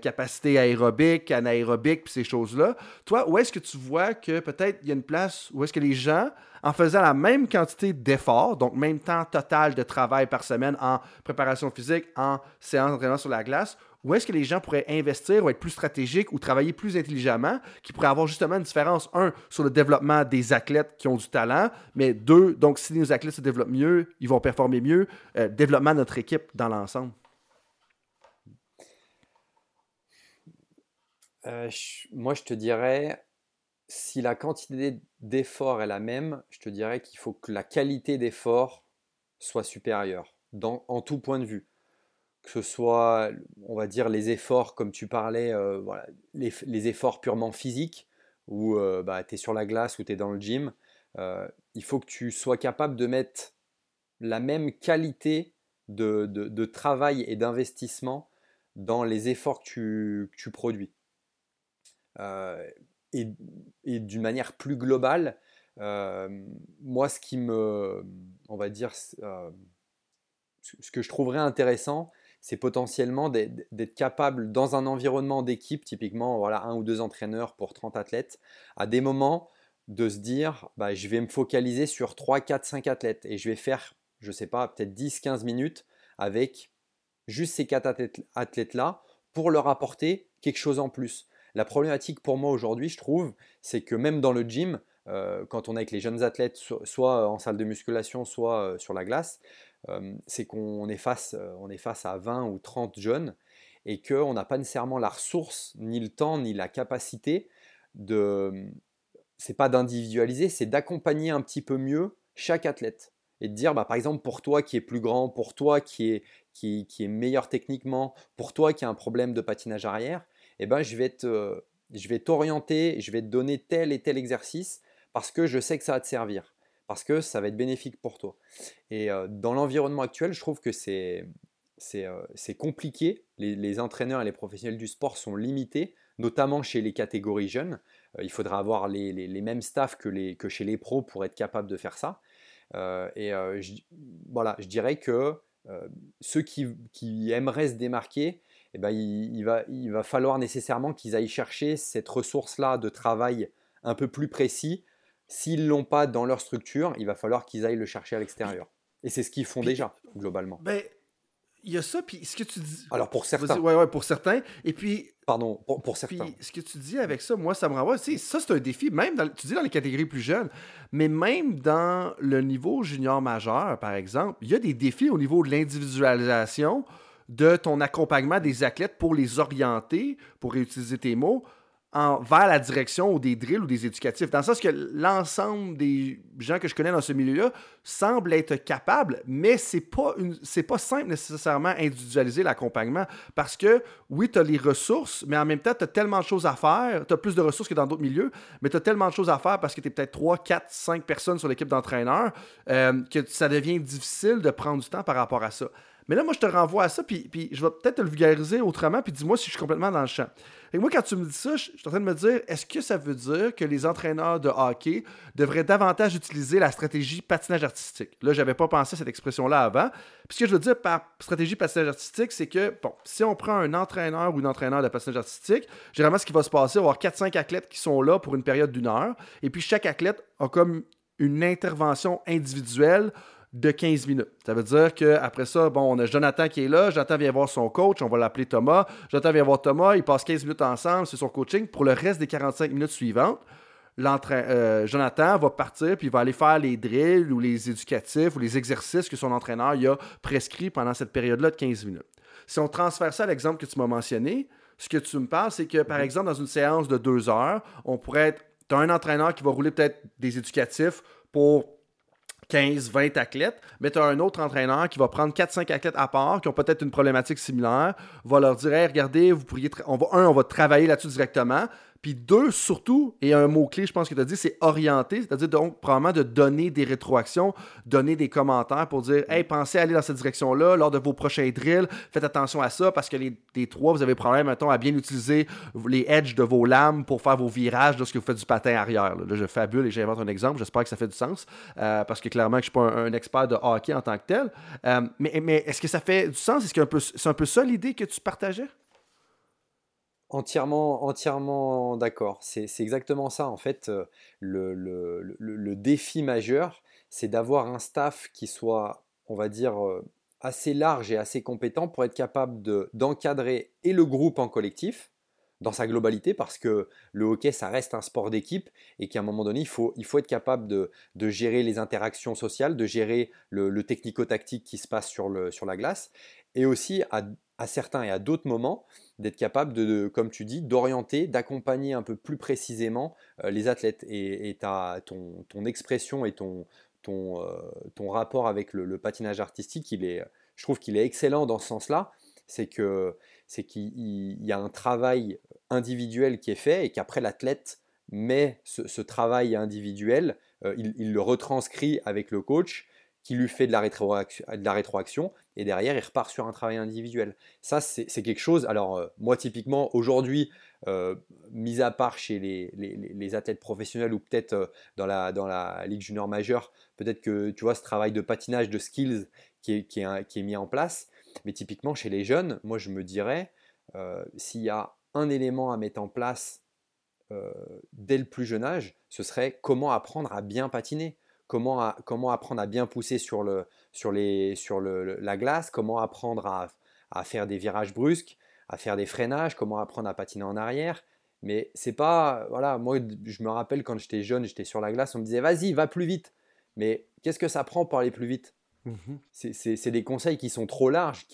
capacité aérobique, anaérobique, puis ces choses-là. Toi, où est-ce que tu vois que peut-être il y a une place où est-ce que les gens, en faisant la même quantité d'efforts, donc même temps total de travail par semaine en préparation physique, en séance d'entraînement sur la glace, où est-ce que les gens pourraient investir ou être plus stratégiques ou travailler plus intelligemment, qui pourrait avoir justement une différence, un, sur le développement des athlètes qui ont du talent, mais deux, donc si nos athlètes se développent mieux, ils vont performer mieux, euh, développement de notre équipe dans l'ensemble? Euh, moi, je te dirais, si la quantité d'efforts est la même, je te dirais qu'il faut que la qualité d'effort soit supérieure en tout point de vue. Que ce soit, on va dire, les efforts, comme tu parlais, euh, voilà, les, efforts purement physiques, où euh, bah, tu es sur la glace ou tu es dans le gym, il faut que tu sois capable de mettre la même qualité de, travail et d'investissement dans les efforts que tu produis. Euh, et, d'une manière plus globale, euh, moi, ce qui me, on va dire, euh, ce que je trouverais intéressant, c'est potentiellement d'être capable, dans un environnement d'équipe, typiquement voilà, un ou deux entraîneurs pour 30 athlètes, à des moments de se dire, bah, je vais me focaliser sur 3, 4, 5 athlètes et je vais faire, je ne sais pas, peut-être 10, 15 minutes avec juste ces 4 athlètes-là pour leur apporter quelque chose en plus. La problématique pour moi aujourd'hui, je trouve, c'est que même dans le gym, euh, quand on est avec les jeunes athlètes, soit en salle de musculation, soit euh, sur la glace, euh, c'est qu'on est, face, est face à 20 ou 30 jeunes et qu'on n'a pas nécessairement la ressource, ni le temps, ni la capacité de. C'est pas d'individualiser, c'est d'accompagner un petit peu mieux chaque athlète et de dire, bah, par exemple, pour toi qui est plus grand, pour toi qui est, qui, qui est meilleur techniquement, pour toi qui a un problème de patinage arrière, eh ben, je vais te, je vais t'orienter, je vais te donner tel et tel exercice parce que je sais que ça va te servir, parce que ça va être bénéfique pour toi. Et euh, dans l'environnement actuel, je trouve que c'est c'est euh, compliqué. Les, entraîneurs et les professionnels du sport sont limités, notamment chez les catégories jeunes. Euh, il faudra avoir les, les, mêmes staffs que, les, que chez les pros pour être capable de faire ça. et voilà, je dirais que ceux qui, qui, aimeraient se démarquer, eh ben, il, va, il va falloir nécessairement qu'ils aillent chercher cette ressource-là de travail un peu plus précis. S'ils ne l'ont pas dans leur structure, il va falloir qu'ils aillent le chercher à l'extérieur. Et c'est ce qu'ils font déjà, globalement. Ben, il y a ça, puis ce que tu dis. Alors pour certains. Oui, ouais, pour certains. Et puis. Pardon, pour, certains. Puis ce que tu dis avec ça, moi, ça me renvoie. Ça, c'est un défi, même dans, tu dis dans les catégories plus jeunes, mais même dans le niveau junior majeur, par exemple, il y a des défis au niveau de l'individualisation de ton accompagnement des athlètes pour les orienter, pour réutiliser tes mots, en, vers la direction ou des drills ou des éducatifs. Dans le sens que l'ensemble des gens que je connais dans ce milieu-là semblent être capables, mais c'est pas pas simple nécessairement individualiser l'accompagnement parce que oui, tu as les ressources, mais en même temps, tu as tellement de choses à faire, tu as plus de ressources que dans d'autres milieux, mais tu as tellement de choses à faire parce que tu es peut-être 3, 4, 5 personnes sur l'équipe d'entraîneurs euh, que ça devient difficile de prendre du temps par rapport à ça. Mais là, moi, je te renvoie à ça, puis, puis je vais peut-être te le vulgariser autrement, puis dis-moi si je suis complètement dans le champ. Et moi, quand tu me dis ça, je suis en train de me dire, est-ce que ça veut dire que les entraîneurs de hockey devraient davantage utiliser la stratégie patinage artistique? Là, j'avais pas pensé à cette expression-là avant. Puis ce que je veux dire par stratégie patinage artistique, c'est que, bon, si on prend un entraîneur ou une entraîneur de patinage artistique, généralement, ce qui va se passer, on va avoir 4-5 athlètes qui sont là pour une période d'une heure, et puis chaque athlète a comme une intervention individuelle de 15 minutes. Ça veut dire qu'après ça, bon, on a Jonathan qui est là, Jonathan vient voir son coach, on va l'appeler Thomas. Jonathan vient voir Thomas, ils passent 15 minutes ensemble, c'est son coaching. Pour le reste des 45 minutes suivantes, euh, Jonathan va partir puis il va aller faire les drills ou les éducatifs ou les exercices que son entraîneur a prescrits pendant cette période-là de 15 minutes. Si on transfère ça à l'exemple que tu m'as mentionné, ce que tu me parles, c'est que par mhm. exemple, dans une séance de deux heures, on pourrait être. Tu as un entraîneur qui va rouler peut-être des éducatifs pour 15, 20 athlètes, mais tu as un autre entraîneur qui va prendre 4-5 athlètes à part, qui ont peut-être une problématique similaire, va leur dire regardez, vous pourriez. On va, un, on va travailler là-dessus directement. Puis deux, surtout, et un mot-clé, je pense que tu as dit, c'est orienter, c'est-à-dire donc probablement de donner des rétroactions, donner des commentaires pour dire Hey, pensez à aller dans cette direction-là lors de vos prochains drills, faites attention à ça parce que les, trois, vous avez problème, mettons, à bien utiliser les edges de vos lames pour faire vos virages lorsque vous faites du patin arrière. Là, je fabule et j'invente un exemple, j'espère que ça fait du sens, euh, parce que clairement, je ne suis pas un, expert de hockey en tant que tel. Euh, mais, mais est-ce que ça fait du sens? Est-ce que c'est un peu ça l'idée que tu partageais? Entièrement, entièrement d'accord. C'est exactement ça. En fait, euh, le, défi majeur, c'est d'avoir un staff qui soit, on va dire, euh, assez large et assez compétent pour être capable d'encadrer et le groupe en collectif, dans sa globalité, parce que le hockey, ça reste un sport d'équipe et qu'à un moment donné, il faut, il faut être capable de, gérer les interactions sociales, de gérer le, technico-tactique qui se passe sur, sur la glace, et aussi à, certains et à d'autres moments, d'être capable de, comme tu dis, d'orienter, d'accompagner un peu plus précisément euh, les athlètes. Et, ton, ton, expression et ton, ton, euh, ton rapport avec le, patinage artistique, il est, je trouve qu'il est excellent dans ce sens-là. C'est que c'est qu'il y a un travail individuel qui est fait et qu'après l'athlète met ce, travail individuel, euh, il, le retranscrit avec le coach qui lui fait de la, rétroaction, de la rétroaction et derrière il repart sur un travail individuel. Ça c'est quelque chose, alors euh, moi typiquement aujourd'hui, euh, mis à part chez les, athlètes professionnels ou peut-être dans, la, dans la Ligue junior majeure, peut-être que tu vois ce travail de patinage, de skills qui est, qui est, mis en place, mais typiquement, chez les jeunes, moi, je me dirais, euh, s'il y a un élément à mettre en place euh, dès le plus jeune âge, ce serait comment apprendre à bien patiner, comment, comment apprendre à bien pousser sur, le, sur, les, sur le, la glace, comment apprendre à, à, faire des virages brusques, à faire des freinages, comment apprendre à patiner en arrière. Mais c'est pas, voilà, moi je me rappelle quand j'étais jeune, j'étais sur la glace, on me disait vas-y, va plus vite. Mais qu'est-ce que ça prend pour aller plus vite? Mmh c'est des conseils qui sont trop larges.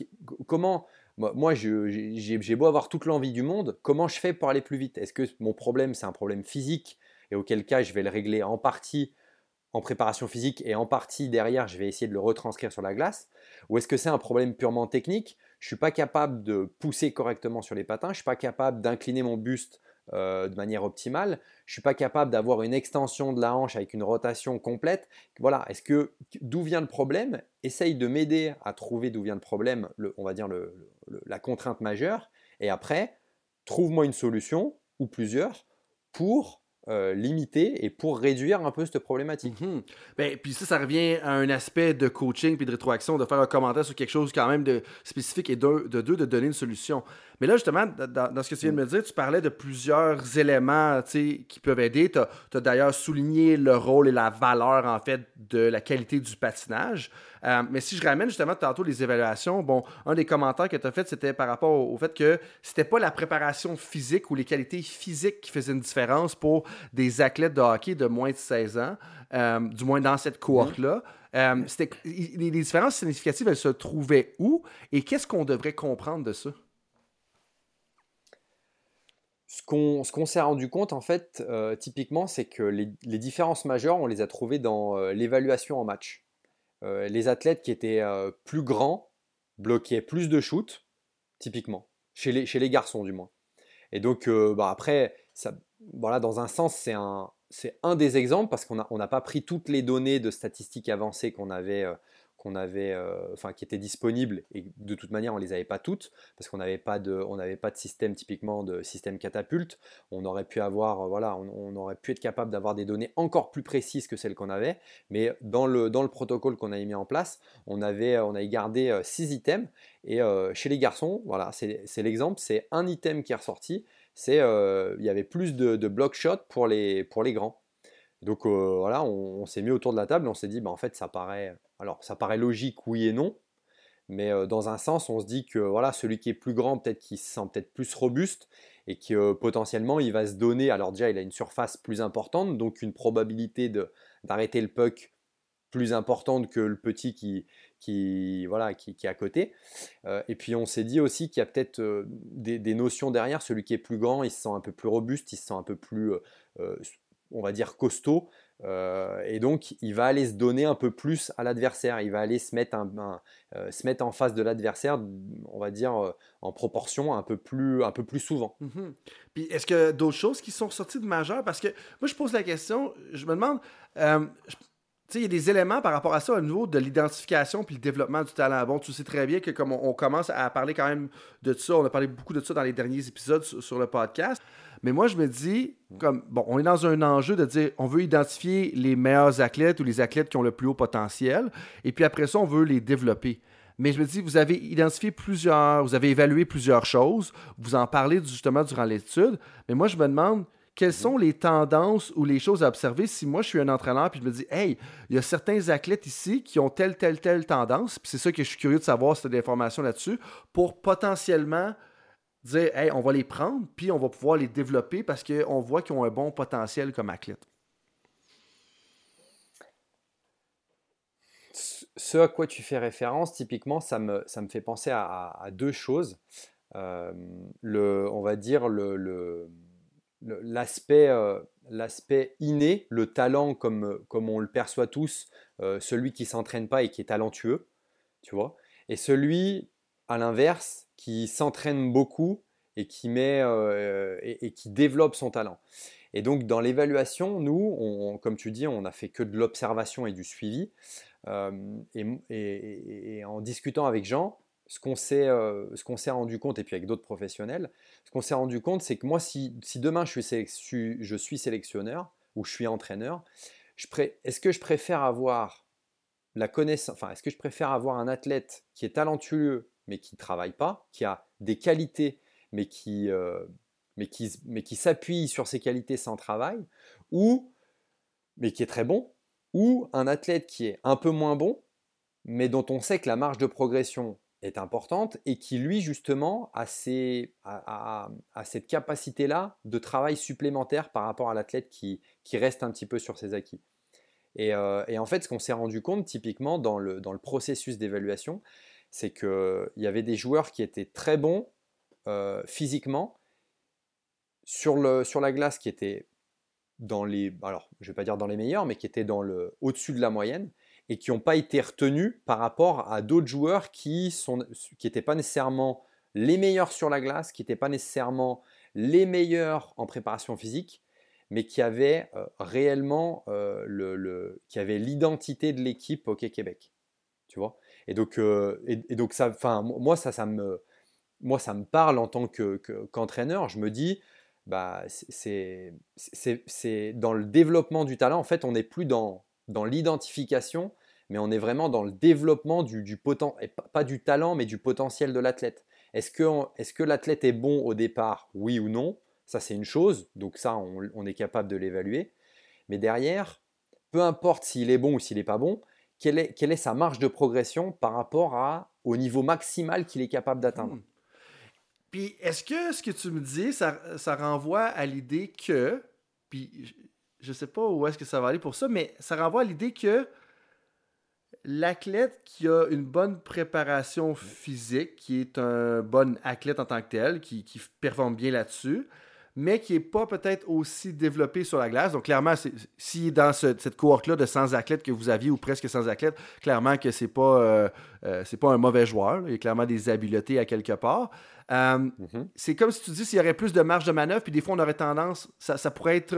Comment, moi, j'ai beau avoir toute l'envie du monde, comment je fais pour aller plus vite? Est-ce que mon problème, c'est un problème physique et auquel cas je vais le régler en partie en préparation physique et en partie derrière, je vais essayer de le retranscrire sur la glace Ou est-ce que c'est un problème purement technique? Je ne suis pas capable de pousser correctement sur les patins, je ne suis pas capable d'incliner mon buste euh, de manière optimale. Je ne suis pas capable d'avoir une extension de la hanche avec une rotation complète. Voilà, est-ce que d'où vient le problème? Essaye de m'aider à trouver d'où vient le problème, on va dire la contrainte majeure, et après, trouve-moi une solution ou plusieurs pour euh, limiter et pour réduire un peu cette problématique. Mhm. ben, puis ça, ça revient à un aspect de coaching puis de rétroaction, de faire un commentaire sur quelque chose quand même de spécifique et de donner une solution. Mais là, justement, dans, ce que tu viens de me dire, tu parlais de plusieurs éléments qui peuvent aider. Tu as, d'ailleurs souligné le rôle et la valeur, en fait, de la qualité du patinage. Euh, mais si je ramène justement tantôt les évaluations, bon, un des commentaires que tu as fait, c'était par rapport au, fait que c'était pas la préparation physique ou les qualités physiques qui faisaient une différence pour des athlètes de hockey de moins de 16 ans, euh, du moins dans cette cohorte-là. Euh, les différences significatives, elles se trouvaient où et qu'est-ce qu'on devrait comprendre de ça? Ce qu'on s'est rendu compte, en fait, euh, typiquement, c'est que les, différences majeures, on les a trouvées dans euh, l'évaluation en match. Euh, les athlètes qui étaient plus grands bloquaient plus de shoots, typiquement, chez les, garçons du moins. Et donc, bah, après, ça, voilà, dans un sens, c'est un, des exemples parce qu'on n'a pas pris toutes les données de statistiques avancées qu'on avait qu'on avait, euh, enfin qui étaient disponibles et de toute manière on les avait pas toutes parce qu'on n'avait pas de, on n'avait pas de système typiquement de système catapulte. On aurait pu avoir, euh, voilà, on, aurait pu être capable d'avoir des données encore plus précises que celles qu'on avait, mais dans le dans le protocole qu'on avait mis en place, on avait, on avait gardé six items et chez les garçons, voilà, c'est l'exemple, c'est un item qui est ressorti, c'est il y avait plus de, block shot pour les pour les grands. Donc voilà, on, s'est mis autour de la table, on s'est dit, bah, en fait, ça paraît, alors ça paraît logique, oui et non, mais euh, dans un sens, on se dit que voilà, celui qui est plus grand, peut-être qu'il se sent peut-être plus robuste et que euh, potentiellement il va se donner. Alors déjà, il a une surface plus importante, donc une probabilité d'arrêter le puck plus importante que le petit qui, qui, voilà, qui, est à côté. Euh, et puis on s'est dit aussi qu'il y a peut-être des, des, notions derrière. Celui qui est plus grand, il se sent un peu plus robuste, il se sent un peu plus, on va dire, costaud. Euh, et donc, il va aller se donner un peu plus à l'adversaire. Il va aller se mettre, euh, se mettre en face de l'adversaire, on va dire, euh, en proportion un peu plus, un peu plus souvent. Mhm. Puis, est-ce que d'autres choses qui sont sorties de majeur? Parce que moi, je pose la question, je me demande, il y a des éléments par rapport à ça au niveau de l'identification puis le développement du talent. Bon, tu sais très bien que comme on, commence à parler quand même de ça, on a parlé beaucoup de ça dans les derniers épisodes sur le podcast. Mais moi, je me dis, comme, bon, on est dans un enjeu de dire, on veut identifier les meilleurs athlètes ou les athlètes qui ont le plus haut potentiel, et puis après ça, on veut les développer. Mais je me dis, vous avez identifié plusieurs, vous avez évalué plusieurs choses, vous en parlez justement durant l'étude, mais moi, je me demande, quelles sont les tendances ou les choses à observer si moi je suis un entraîneur puis je me dis hey il y a certains athlètes ici qui ont telle telle telle tendance puis c'est ça que je suis curieux de savoir si tu as de l'information là-dessus pour potentiellement dire hey on va les prendre puis on va pouvoir les développer parce qu'on voit qu'ils ont un bon potentiel comme athlète ce à quoi tu fais référence, typiquement, ça me, ça me fait penser à, deux choses. Euh, le, on va dire le- l'aspect, euh, l'aspect inné, le talent comme, comme on le perçoit tous, euh, celui qui s'entraîne pas et qui est talentueux, tu vois, et celui, à l'inverse, qui s'entraîne beaucoup et qui, met, euh, et, qui développe son talent. Et donc, dans l'évaluation, nous, comme tu dis, on n'a fait que de l'observation et du suivi. Euh, et- et en discutant avec Jean, ce qu'on s'est euh, s'est rendu compte, et puis avec d'autres professionnels, ce qu'on s'est rendu compte, c'est que moi, si, si demain je suis, je suis sélectionneur ou je suis entraîneur, est-ce que je préfère avoir la connaissance, enfin, est-ce que je préfère avoir un athlète qui est talentueux mais qui ne travaille pas, qui a des qualités mais qui, euh, qui, mais qui s'appuie sur ses qualités sans travail, ou mais qui est très bon, ou un athlète qui est un peu moins bon, mais dont on sait que la marge de progression est importante et qui, lui, justement, a, a- a cette capacité-là de travail supplémentaire par rapport à l'athlète qui, qui reste un petit peu sur ses acquis. Et, euh, et en fait, ce qu'on s'est rendu compte, typiquement, dans le, dans le processus d'évaluation, c'est qu'il y avait des joueurs qui étaient très bons euh, physiquement, sur, le, sur la glace qui étaient dans les, alors je vais pas dire dans les meilleurs, mais qui étaient dans le au-dessus de la moyenne et qui n'ont pas été retenus par rapport à d'autres joueurs qui sont qui n'étaient pas nécessairement les meilleurs sur la glace, qui n'étaient pas nécessairement les meilleurs en préparation physique, mais qui avaient euh, réellement euh, le, l'identité de l'équipe Hockey Québec, tu vois? Et donc, euh, et, donc ça, moi ça, ça me, moi ça me parle en tant que- que- qu'entraîneur. je me dis, bah, c'est dans le développement du talent. En fait, on n'est plus dans, dans l'identification, mais on est vraiment dans le développement du, du poten- et pas, du talent, mais du potentiel de l'athlète. Est-ce que, est que l'athlète est bon au départ, oui ou non? Ça, c'est une chose. Donc ça, on, on est capable de l'évaluer. Mais derrière, peu importe s'il est bon ou s'il n'est pas bon, quelle est, quelle est sa marge de progression par rapport à, au niveau maximal qu'il est capable d'atteindre? Hmm. Puis, est-ce que ce que tu me dis, ça, ça renvoie à l'idée que, puis je ne sais pas où est-ce que ça va aller pour ça, mais ça renvoie à l'idée que l'athlète qui a une bonne préparation physique, qui est un bon athlète en tant que tel, qui, qui performe bien là-dessus, mais qui n'est pas peut-être aussi développé sur la glace. Donc, clairement, si dans ce- cette cohorte-là de 100 athlètes que vous aviez, ou presque 100 athlètes, clairement que ce n'est pas, euh, euh, c'est pas un mauvais joueur. là. Il y a clairement des habiletés à quelque part. Euh, Mhm. c'est comme si tu dis s'il y aurait plus de marge de manœuvre, puis des fois on aurait tendance, ça, ça pourrait être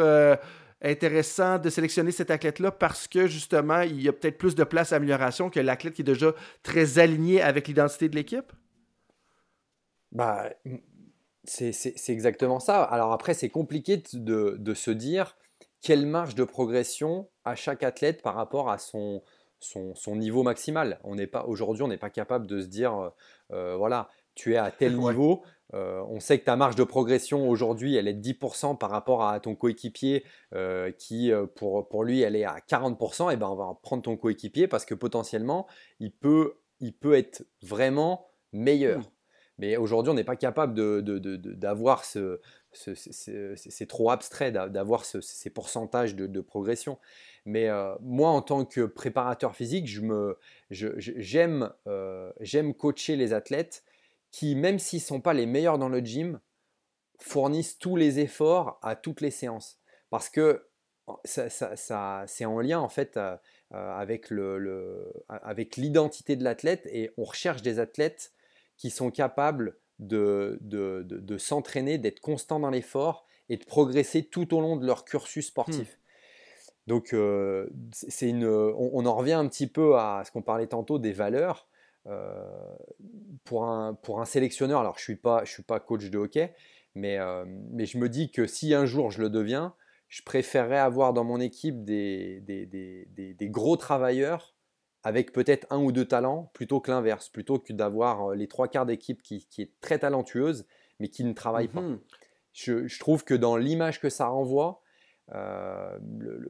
intéressant de sélectionner cet athlète-là parce que justement il y a peut-être plus de place à amélioration que l'athlète qui est déjà très aligné avec l'identité de l'équipe? Bah, c'est exactement ça. Alors après, c'est compliqué de, de se dire quelle marge de progression a chaque athlète par rapport à son, son, son niveau maximal. On n'est pas aujourd'hui, on n'est pas capable de se dire, euh, euh, voilà, tu es à tel niveau. Euh, on sait que ta marge de progression aujourd'hui, elle est de 10% par rapport à ton coéquipier euh, qui, euh, pour, pour lui, elle est à 40%. Et ben, on va prendre ton coéquipier parce que potentiellement, il peut, il peut être vraiment meilleur. Mais aujourd'hui, on n'est pas capable de- de- de- de- d'avoir ce, ce- ce- ce- c'est c'est trop abstrait d'a- d'avoir ce- ces pourcentages de, de progression. Mais euh, moi, en tant que préparateur physique, je me, je- je- j'aime, euh, j'aime coacher les athlètes qui, même s'ils ne sont pas les meilleurs dans le gym, fournissent tous les efforts à toutes les séances. Parce que ça, ça- ça- c'est en lien en fait euh, euh, avec, le, le- avec l'identité de l'athlète et on recherche des athlètes qui sont capables de, de, de- de s'entraîner, d'être constants dans l'effort et de progresser tout au long de leur cursus sportif. Donc, euh, c'est c'est une, on, on en revient un petit peu à ce qu'on parlait tantôt des valeurs. Euh, pour, un, pour un sélectionneur, alors je ne suis, pas- je suis pas coach de hockey, mais, euh, mais je me dis que si un jour je le deviens, je préférerais avoir dans mon équipe des, des, des- des- gros travailleurs avec peut-être un ou deux talents plutôt que l'inverse, plutôt que d'avoir euh, les trois quarts d'équipe qui, qui est très talentueuse mais qui ne travaille pas. Mhm. je, trouve que dans l'image que ça renvoie, euh,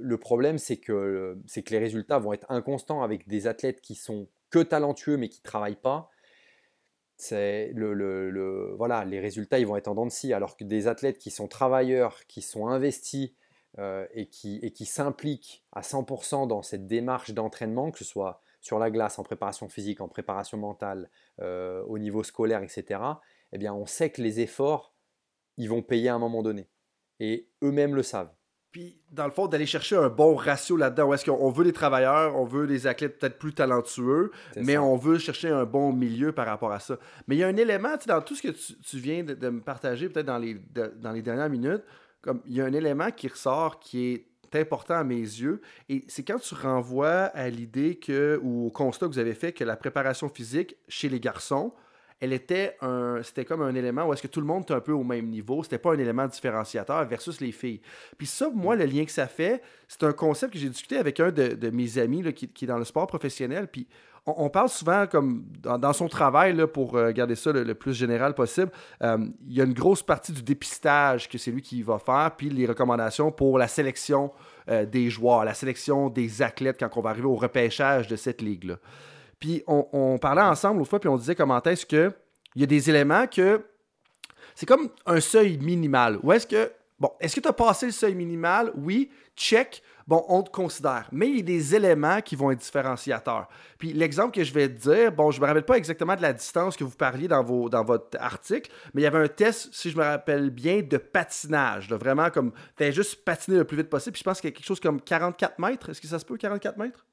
le, problème, c'est que, c'est que les résultats vont être inconstants avec des athlètes qui sont que talentueux mais qui ne travaillent pas. C'est le, voilà, les résultats ils vont être en dents de scie, alors que des athlètes qui sont travailleurs, qui sont investis euh, et qui, et qui s'impliquent à 100% dans cette démarche d'entraînement, que ce soit sur la glace, en préparation physique, en préparation mentale, euh, au niveau scolaire, etc., eh bien, on sait que les efforts, ils vont payer à un moment donné. Et eux-mêmes le savent. Puis, dans le fond, d'aller chercher un bon ratio là-dedans, est-ce qu'on veut des travailleurs, on veut des athlètes peut-être plus talentueux, mais on veut chercher un bon milieu par rapport à ça. Mais il y a un élément, dans tout ce que tu, viens de, me partager, peut-être dans les, dans les dernières minutes, comme il y a un élément qui ressort qui est important à mes yeux. Et c'est quand tu renvoies à l'idée que, ou au constat que vous avez fait que la préparation physique chez les garçons, elle était un, c'était comme un élément où est-ce que tout le monde est un peu au même niveau. C'était pas un élément différenciateur versus les filles. Puis ça, moi, le lien que ça fait, c'est un concept que j'ai discuté avec un de, mes amis qui, qui, est dans le sport professionnel. Puis on, parle souvent comme dans, son travail, là, pour euh, garder ça le, plus général possible, euh, il y a une grosse partie du dépistage que c'est lui qui va faire, puis les recommandations pour la sélection euh, des joueurs, la sélection des athlètes quand on va arriver au repêchage de cette ligue-là. Puis on, parlait ensemble l'autre fois, puis on disait comment est-ce que il y a des éléments que c'est comme un seuil minimal. Où est-ce que, bon, est-ce que tu as passé le seuil minimal? Oui, check bon, on te considère. Mais il y a des éléments qui vont être différenciateurs. Puis l'exemple que je vais te dire, bon, je me rappelle pas exactement de la distance que vous parliez dans, votre article, mais il y avait un test, si je me rappelle bien, de patinage. vraiment comme, fais juste patiner le plus vite possible. Puis je pense qu'il y a quelque chose comme 44 mètres. Est-ce que ça se peut, 44 mètres?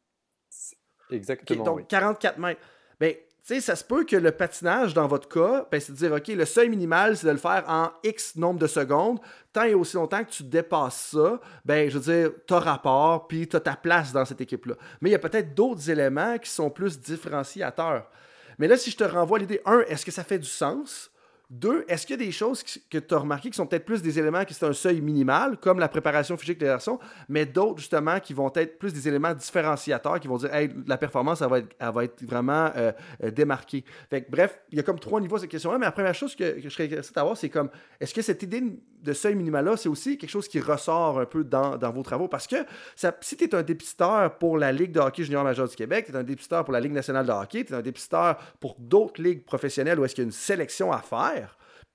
Exactement. donc, 44 mètres. Bien, sais, ça se peut que le patinage, dans votre cas, ben, c'est de dire, OK, le seuil minimal, c'est de le faire en X nombre de secondes. Tant et aussi longtemps que tu dépasses ça, ben, je veux dire, tu as rapport, puis tu as ta place dans cette équipe-là. Mais il y a peut-être d'autres éléments qui sont plus différenciateurs. Mais là, si je te renvoie l'idée, un, est-ce que ça fait du sens? Deux, est-ce qu'il y a des choses que tu as remarquées qui sont peut-être plus des éléments qui sont un seuil minimal, comme la préparation physique des garçons, mais d'autres, justement, qui vont être plus des éléments différenciateurs, qui vont dire, hey, la performance, elle va être, vraiment euh, euh, démarquée. Fait bref, il y a comme trois niveaux à cette question-là, mais la première chose que, je serais intéressé d'avoir, c'est comme, est-ce que cette idée de seuil minimal-là, c'est aussi quelque chose qui ressort un peu dans, vos travaux? Parce que si tu es un dépisteur pour la Ligue de hockey junior majeur du Québec, tu es un dépisteur pour la Ligue nationale de hockey, tu es un dépisteur pour d'autres ligues professionnelles où est-ce qu'il y a une sélection à faire,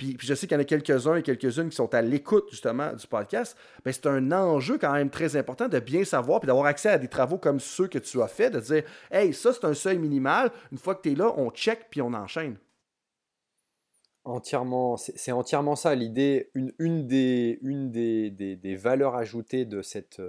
puis, je sais qu'il y en a quelques-uns et quelques-unes qui sont à l'écoute justement du podcast, mais c'est un enjeu quand même très important de bien savoir puis d'avoir accès à des travaux comme ceux que tu as fait, de dire Hey, ça c'est un seuil minimal, une fois que tu es là, on check puis on enchaîne. Entièrement, c'est entièrement ça l'idée. Une, une, des, une des, des, valeurs ajoutées de cette,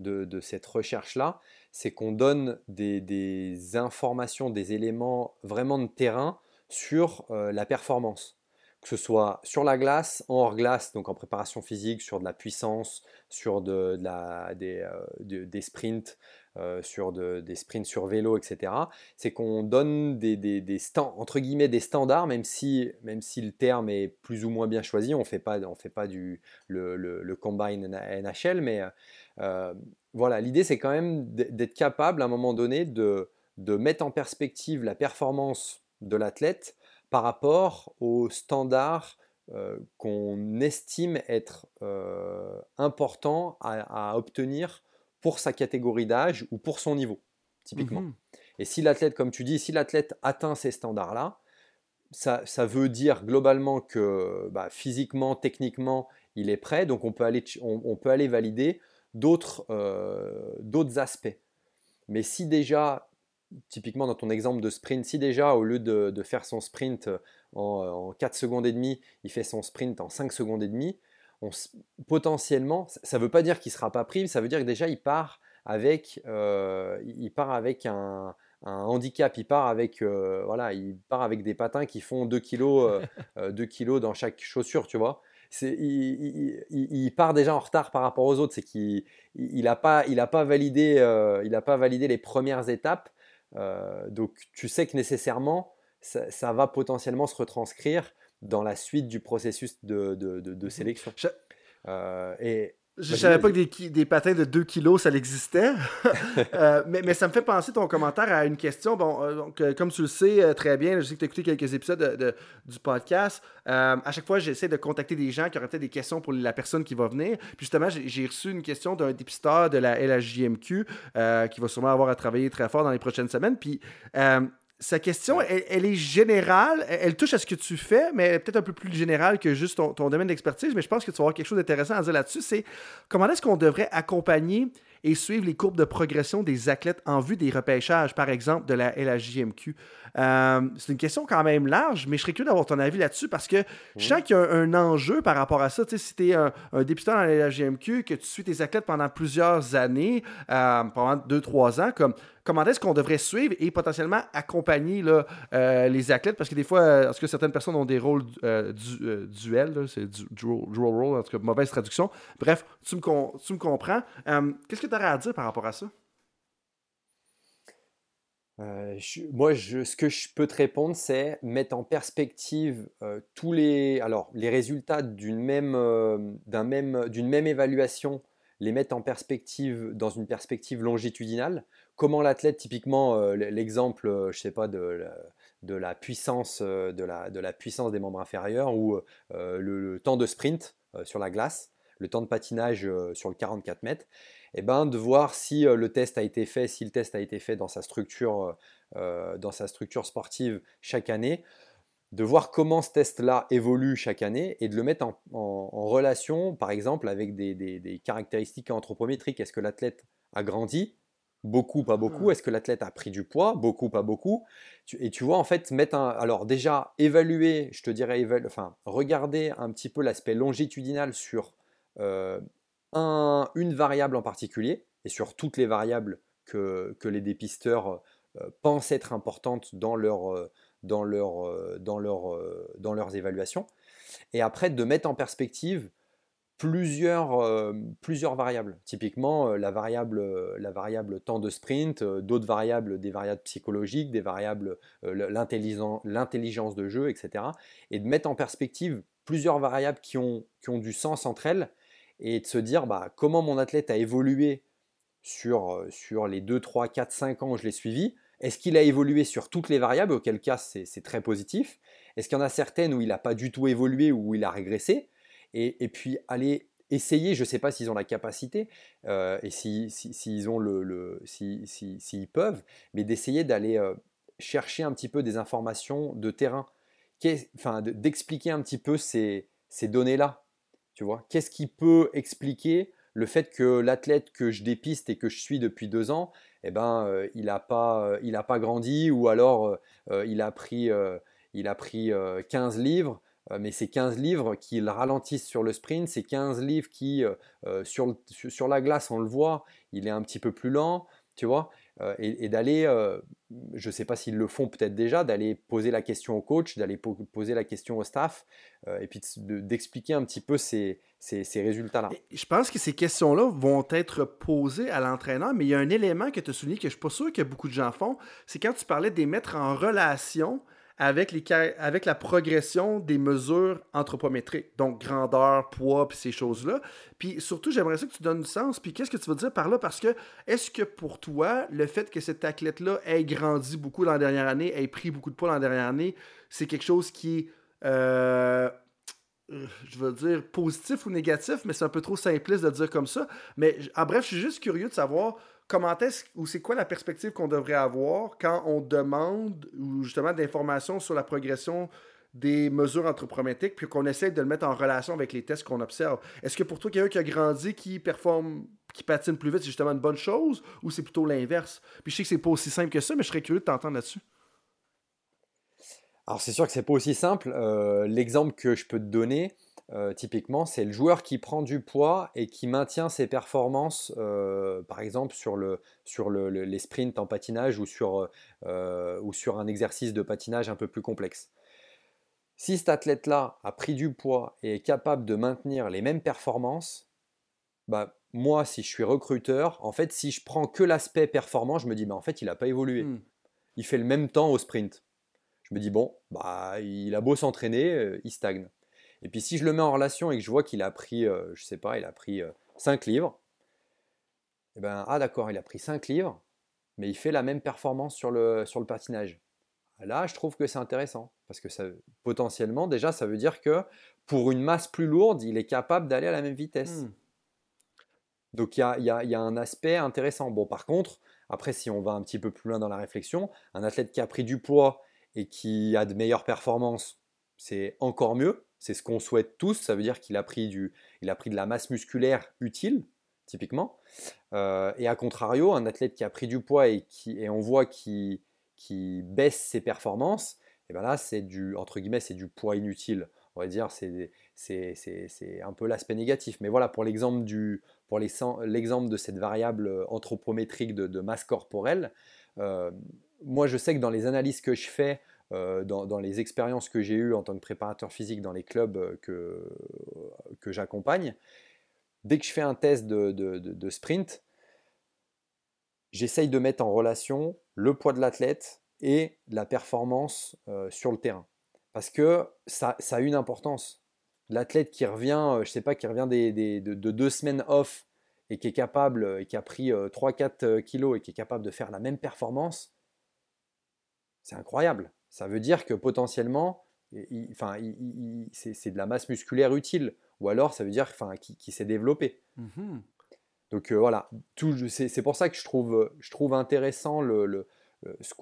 de, de cette recherche-là, c'est qu'on donne des, des, informations, des éléments vraiment de terrain sur euh, la performance que ce soit sur la glace, en hors glace, donc en préparation physique, sur de la puissance, sur de, la, des, euh, des, sprints, euh, sur des sprints sur vélo, etc. C'est qu'on donne des, des, entre guillemets des standards, même si, même si le terme est plus ou moins bien choisi. On ne fait pas, on fait pas du, le, le, combine NHL, mais euh, voilà, l'idée c'est quand même d'être capable à un moment donné de, de mettre en perspective la performance de l'athlète par rapport aux standards euh, qu'on estime être euh, importants à, obtenir pour sa catégorie d'âge ou pour son niveau, typiquement. Mmh Et si l'athlète, comme tu dis, si l'athlète atteint ces standards-là, ça, veut dire globalement que bah, physiquement, techniquement, il est prêt, donc on peut aller, on, peut aller valider d'autres euh, aspects. Mais si déjà typiquement dans ton exemple de sprint, si déjà au lieu de, faire son sprint euh, en, 4 secondes et demie, il fait son sprint en 5 secondes et demie, potentiellement, ça ne veut pas dire qu'il ne sera pas pris, ça veut dire que déjà il part avec, euh, il part avec un, handicap, il part avec, euh, voilà, il part avec des patins qui font 2 kg 2 kilos dans chaque chaussure, tu vois. Il, il, part déjà en retard par rapport aux autres, c'est qu'il n'a pas, il pas, validé, il pas validé les premières étapes euh, donc tu sais que nécessairement, ça, va potentiellement se retranscrire dans la suite du processus de, de, de, mmh sélection. Euh, et Je ne savais pas que des, des, patins de 2 kilos, ça existait. Euh, mais, mais, ça me fait penser ton commentaire à une question. Bon, euh, donc, euh, comme tu le sais très bien, je sais que tu as écouté quelques épisodes de, du podcast. à chaque fois, j'essaie de contacter des gens qui auraient peut-être des questions pour la personne qui va venir. Puis justement, j'ai reçu une question d'un dépisteur de la LHJMQ qui va sûrement avoir à travailler très fort dans les prochaines semaines. Puis sa question, elle, est générale, elle, touche à ce que tu fais, mais peut-être un peu plus générale que juste ton, ton domaine d'expertise. Mais je pense que tu vas avoir quelque chose d'intéressant à dire là-dessus. C'est comment est-ce qu'on devrait accompagner et suivre les courbes de progression des athlètes en vue des repêchages, par exemple, de la LHJMQ? Euh, c'est une question quand même large, mais je serais curieux d'avoir ton avis là-dessus parce que je sens qu'il y a un, enjeu par rapport à ça. Si tu es un, députant dans la LHJMQ, que tu suis tes athlètes pendant plusieurs années, euh, pendant deux, trois ans, comme comment est-ce qu'on devrait suivre et potentiellement accompagner là, euh, les athlètes? Parce que des fois, parce que certaines personnes ont des rôles du, duels, c'est du, dual, role, en tout cas, mauvaise traduction. Bref, tu me, tu me comprends. Qu'est-ce que à dire par rapport à ça? Euh, moi, ce que je peux te répondre, c'est mettre en perspective euh, tous les, alors, les résultats d'une même, euh, même, même évaluation, les mettre en perspective dans une perspective longitudinale. Comment l'athlète, typiquement, l'exemple, je sais pas, de, de la puissance, de la, de la puissance des membres inférieurs ou le, temps de sprint sur la glace, le temps de patinage sur le 44 mètres. Eh ben, de voir si euh, le test a été fait, si le test a été fait dans sa structure, euh, euh, dans sa structure sportive chaque année, de voir comment ce test-là évolue chaque année et de le mettre en, relation, par exemple, avec des, caractéristiques anthropométriques. Est-ce que l'athlète a grandi? Beaucoup, pas beaucoup. Est-ce que l'athlète a pris du poids? Beaucoup, pas beaucoup. Et tu vois, en fait, mettre un. Alors, déjà, évaluer, je te dirais, enfin, regarder un petit peu l'aspect longitudinal sur une variable en particulier, et sur toutes les variables que, les dépisteurs euh, pensent être importantes dans, leur, euh, dans, leur, euh, dans, leur, dans leurs évaluations, et après de mettre en perspective plusieurs, plusieurs variables. Typiquement, la variable, la variable temps de sprint, d'autres variables, des variables psychologiques, des variables, l'intelligence de jeu, etc. Et de mettre en perspective plusieurs variables qui ont, qui ont du sens entre elles et de se dire bah, comment mon athlète a évolué sur, euh, sur les 2, 3, 4, 5 ans où je l'ai suivi. Est-ce qu'il a évolué sur toutes les variables, auquel cas c'est très positif. Est-ce qu'il y en a certaines où il n'a pas du tout évolué ou où il a régressé? Et, puis aller essayer, je ne sais pas s'ils ont la capacité euh, et s'ils si, ont le, le s'ils peuvent, mais d'essayer d'aller euh, chercher un petit peu des informations de terrain, enfin, d'expliquer un petit peu ces, ces données-là tu vois, qu'est-ce qui peut expliquer le fait que l'athlète que je dépiste et que je suis depuis deux ans, eh ben, euh, il n'a pas, euh, pas grandi ou alors euh, il a pris, il a pris 15 livres, mais c'est 15 livres qui le ralentissent sur le sprint, c'est 15 livres qui, sur, sur, la glace, on le voit, il est un petit peu plus lent, tu vois, et, d'aller, je ne sais pas s'ils le font peut-être déjà, d'aller poser la question au coach, d'aller poser la question au staff, et puis d'expliquer un petit peu ces, ces, résultats-là. Je pense que ces questions-là vont être posées à l'entraîneur, mais il y a un élément que tu as souligné que je ne suis pas sûr que beaucoup de gens font, c'est quand tu parlais de les mettre en relation avec, les, avec la progression des mesures anthropométriques, donc grandeur, poids, puis ces choses-là. Puis surtout, j'aimerais ça que tu donnes du sens. Puis qu'est-ce que tu veux dire par là? Parce que est-ce que pour toi, le fait que cet athlète-là ait grandi beaucoup dans la dernière année, ait pris beaucoup de poids dans la dernière année, c'est quelque chose qui est, euh, je veux dire, positif ou négatif, mais c'est un peu trop simpliste de dire comme ça. Mais en bref, je suis juste curieux de savoir comment est-ce ou c'est quoi la perspective qu'on devrait avoir quand on demande justement d'informations sur la progression des mesures anthropométriques, puis qu'on essaie de le mettre en relation avec les tests qu'on observe? Est-ce que pour toi, quelqu'un qui a grandi, qui performe, qui patine plus vite, c'est justement une bonne chose, ou c'est plutôt l'inverse? Puis je sais que c'est pas aussi simple que ça, mais je serais curieux de t'entendre là-dessus. Alors c'est sûr que c'est pas aussi simple. Euh, l'exemple que je peux te donner, euh, typiquement, c'est le joueur qui prend du poids et qui maintient ses performances, euh, par exemple sur, le, sur le, les sprints en patinage ou sur, euh, ou sur un exercice de patinage un peu plus complexe. Si cet athlète-là a pris du poids et est capable de maintenir les mêmes performances, bah, moi, si je suis recruteur, en fait, si je prends que l'aspect performant, je me dis, bah, en fait, il n'a pas évolué. Hmm. Il fait le même temps au sprint. Je me dis, bon, bah, il a beau s'entraîner, il stagne. Et puis si je le mets en relation et que je vois qu'il a pris, je euh, je sais pas, il a pris 5 livres. Et ben, ah d'accord, il a pris 5 livres, mais il fait la même performance sur le, sur le patinage. Là, je trouve que c'est intéressant, parce que ça, potentiellement, déjà, ça veut dire que pour une masse plus lourde, il est capable d'aller à la même vitesse. Hmm. Donc il y a, un aspect intéressant. Bon, par contre, après, si on va un petit peu plus loin dans la réflexion, un athlète qui a pris du poids et qui a de meilleures performances, c'est encore mieux. C'est ce qu'on souhaite tous. Ça veut dire qu'il a, pris a pris de la masse musculaire utile, typiquement. Euh, et à contrario, un athlète qui a pris du poids et, qui, et on voit qu'il qui baisse ses performances, et ben là, c'est du, entre guillemets, c'est du poids inutile. On va dire, c'est, c'est, un peu l'aspect négatif. Mais voilà, pour l'exemple, du, pour l'exemple de cette variable anthropométrique de, masse corporelle, euh, moi, je sais que dans les analyses que je fais, euh, dans, les expériences que j'ai eues en tant que préparateur physique dans les clubs euh, que, que j'accompagne, dès que je fais un test de, de sprint, j'essaye de mettre en relation le poids de l'athlète et la performance euh, sur le terrain. Parce que ça, a une importance. L'athlète qui revient, euh, je sais pas, qui revient de, deux semaines off et qui est capable, euh, et qui a pris 3-4 kilos et qui est capable de faire la même performance, c'est incroyable. Ça veut dire que potentiellement, enfin, c'est de la masse musculaire utile. Ou alors, ça veut dire enfin, qui, s'est développé. Mmh Donc voilà, c'est pour ça que je trouve, je trouve intéressant le ce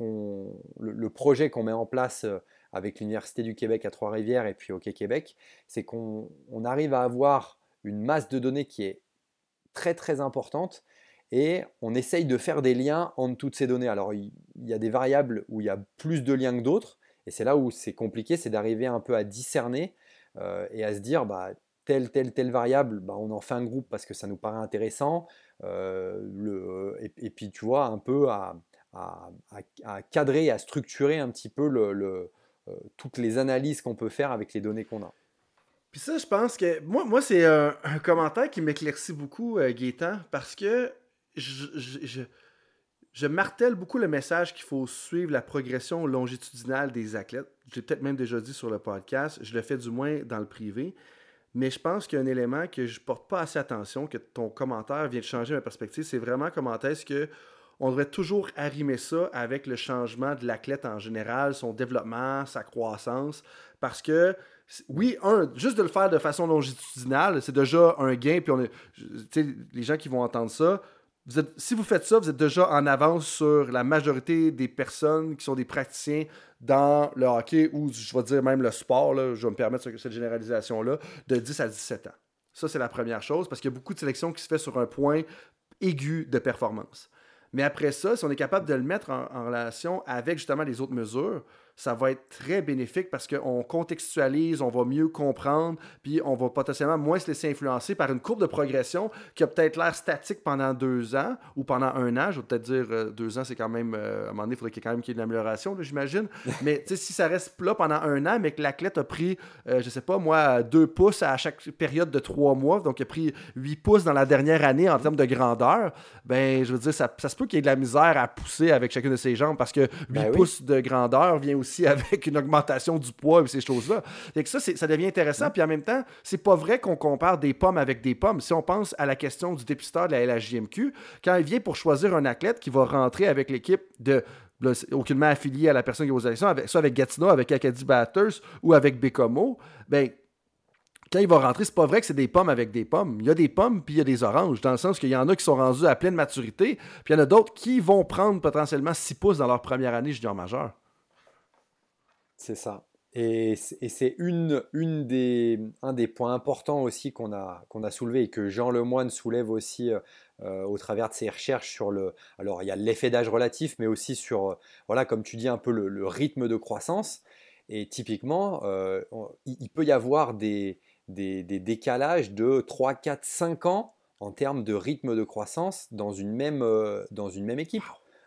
le, projet qu'on met en place euh, avec l'Université du Québec à Trois-Rivières et puis au Québec, c'est qu'on arrive à avoir une masse de données qui est très très importante et on essaye de faire des liens entre toutes ces données. Alors il y a des variables où il y a plus de liens que d'autres et c'est là où c'est compliqué, c'est d'arriver un peu à discerner euh, et à se dire bah, telle, telle, telle variable, bah, on en fait un groupe parce que ça nous paraît intéressant. Euh, le, et, puis tu vois, un peu à, à, cadrer, à structurer un petit peu le, euh, toutes les analyses qu'on peut faire avec les données qu'on a. Puis ça, je pense que moi, moi c'est un, commentaire qui m'éclaircit beaucoup, Gaétan, parce que je, je, martèle beaucoup le message qu'il faut suivre la progression longitudinale des athlètes. J'ai peut-être même déjà dit sur le podcast, je le fais du moins dans le privé. Mais je pense qu'il y a un élément que je porte pas assez attention, que ton commentaire vient de changer ma perspective, c'est vraiment comment est-ce que on devrait toujours arrimer ça avec le changement de l'athlète en général, son développement, sa croissance, parce que oui, un, juste de le faire de façon longitudinale, c'est déjà un gain. Puis on les gens qui vont entendre ça, si vous faites ça, vous êtes déjà en avance sur la majorité des personnes qui sont des praticiens dans le hockey ou je vais dire même le sport, je vais me permettre cette généralisation-là, de 10 à 17 ans. Ça, c'est la première chose parce qu'il y a beaucoup de sélections qui se fait sur un point aigu de performance. Mais après ça, si on est capable de le mettre en, relation avec justement les autres mesures, ça va être très bénéfique parce qu'on contextualise, on va mieux comprendre, puis on va potentiellement moins se laisser influencer par une courbe de progression qui a peut-être l'air statique pendant deux ans ou pendant un an. Je vais peut-être dire euh, deux ans, c'est quand même, euh, à un moment donné, il faudrait quand même qu'il y ait une amélioration, j'imagine. mais si ça reste plat pendant un an, mais que l'athlète a pris, je euh, je sais pas, moi, deux pouces à chaque période de trois mois, donc il a pris huit pouces dans la dernière année en termes de grandeur, ben, je veux dire, ça, se peut qu'il y ait de la misère à pousser avec chacune de ses jambes parce que huit ben pouces de grandeur vient aussi avec une augmentation du poids et ces choses-là. Et que ça, ça devient intéressant. Puis en même temps, c'est pas vrai qu'on compare des pommes avec des pommes. Si on pense à la question du dépisteur de la LHJMQ, quand il vient pour choisir un athlète qui va rentrer avec l'équipe de aucunement affilié à la personne qui est aux élections, avec, soit avec Gatineau, avec Acadie Batters ou avec Bécomo, ben quand il va rentrer, c'est pas vrai que c'est des pommes avec des pommes. Il y a des pommes puis il y a des oranges, dans le sens qu'il y en a qui sont rendus à pleine maturité, puis il y en a d'autres qui vont prendre potentiellement 6 pouces dans leur première année junior majeur. C'est ça. Et c'est une, des, un des points importants aussi qu'on a, soulevé et que Jean Lemoine soulève aussi euh, euh, au travers de ses recherches sur le. Alors, il y a l'effet d'âge relatif, mais aussi sur, euh, voilà, comme tu dis, un peu le, rythme de croissance. Et typiquement, il, peut y avoir des, décalages de 3, 4, 5 ans en termes de rythme de croissance dans une même équipe.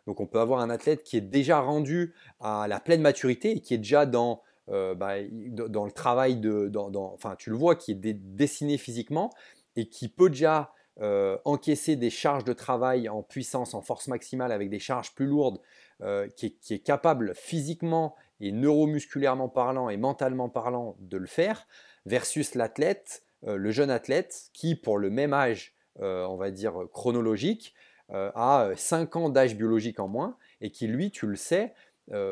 Donc on peut avoir un athlète qui est déjà rendu à la pleine maturité et qui est déjà dans, euh, bah, dans le travail de... enfin tu le vois, qui est dessiné physiquement et qui peut déjà euh, encaisser des charges de travail en puissance, en force maximale avec des charges plus lourdes, euh, qui, est, capable physiquement et neuromusculairement parlant et mentalement parlant de le faire, versus l'athlète, le jeune athlète qui pour le même âge on va dire, chronologique, a 5 ans d'âge biologique en moins, et qui, lui, tu le sais,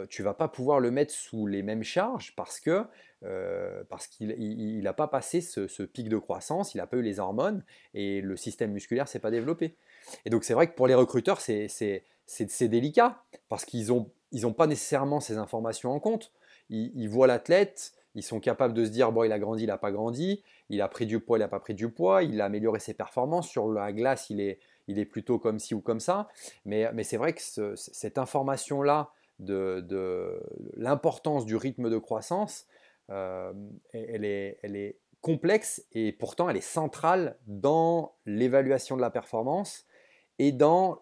tu vas pas pouvoir le mettre sous les mêmes charges parce que parce qu'il n'a pas passé ce, pic de croissance, il n'a pas eu les hormones et le système musculaire s'est pas développé. Et donc c'est vrai que pour les recruteurs, c'est délicat parce qu'ils n'ont ils ont pas nécessairement ces informations en compte. Ils, voient l'athlète, ils sont capables de se dire bon, il a grandi, il n'a pas grandi, il a pris du poids, il n'a pas pris du poids, il a amélioré ses performances. Sur la glace, il est, il est plutôt comme ci ou comme ça. Mais, mais c'est vrai que cette information-là de, de l'importance du rythme de croissance, euh, elle, est, elle est complexe et pourtant elle est centrale dans l'évaluation de la performance et dans,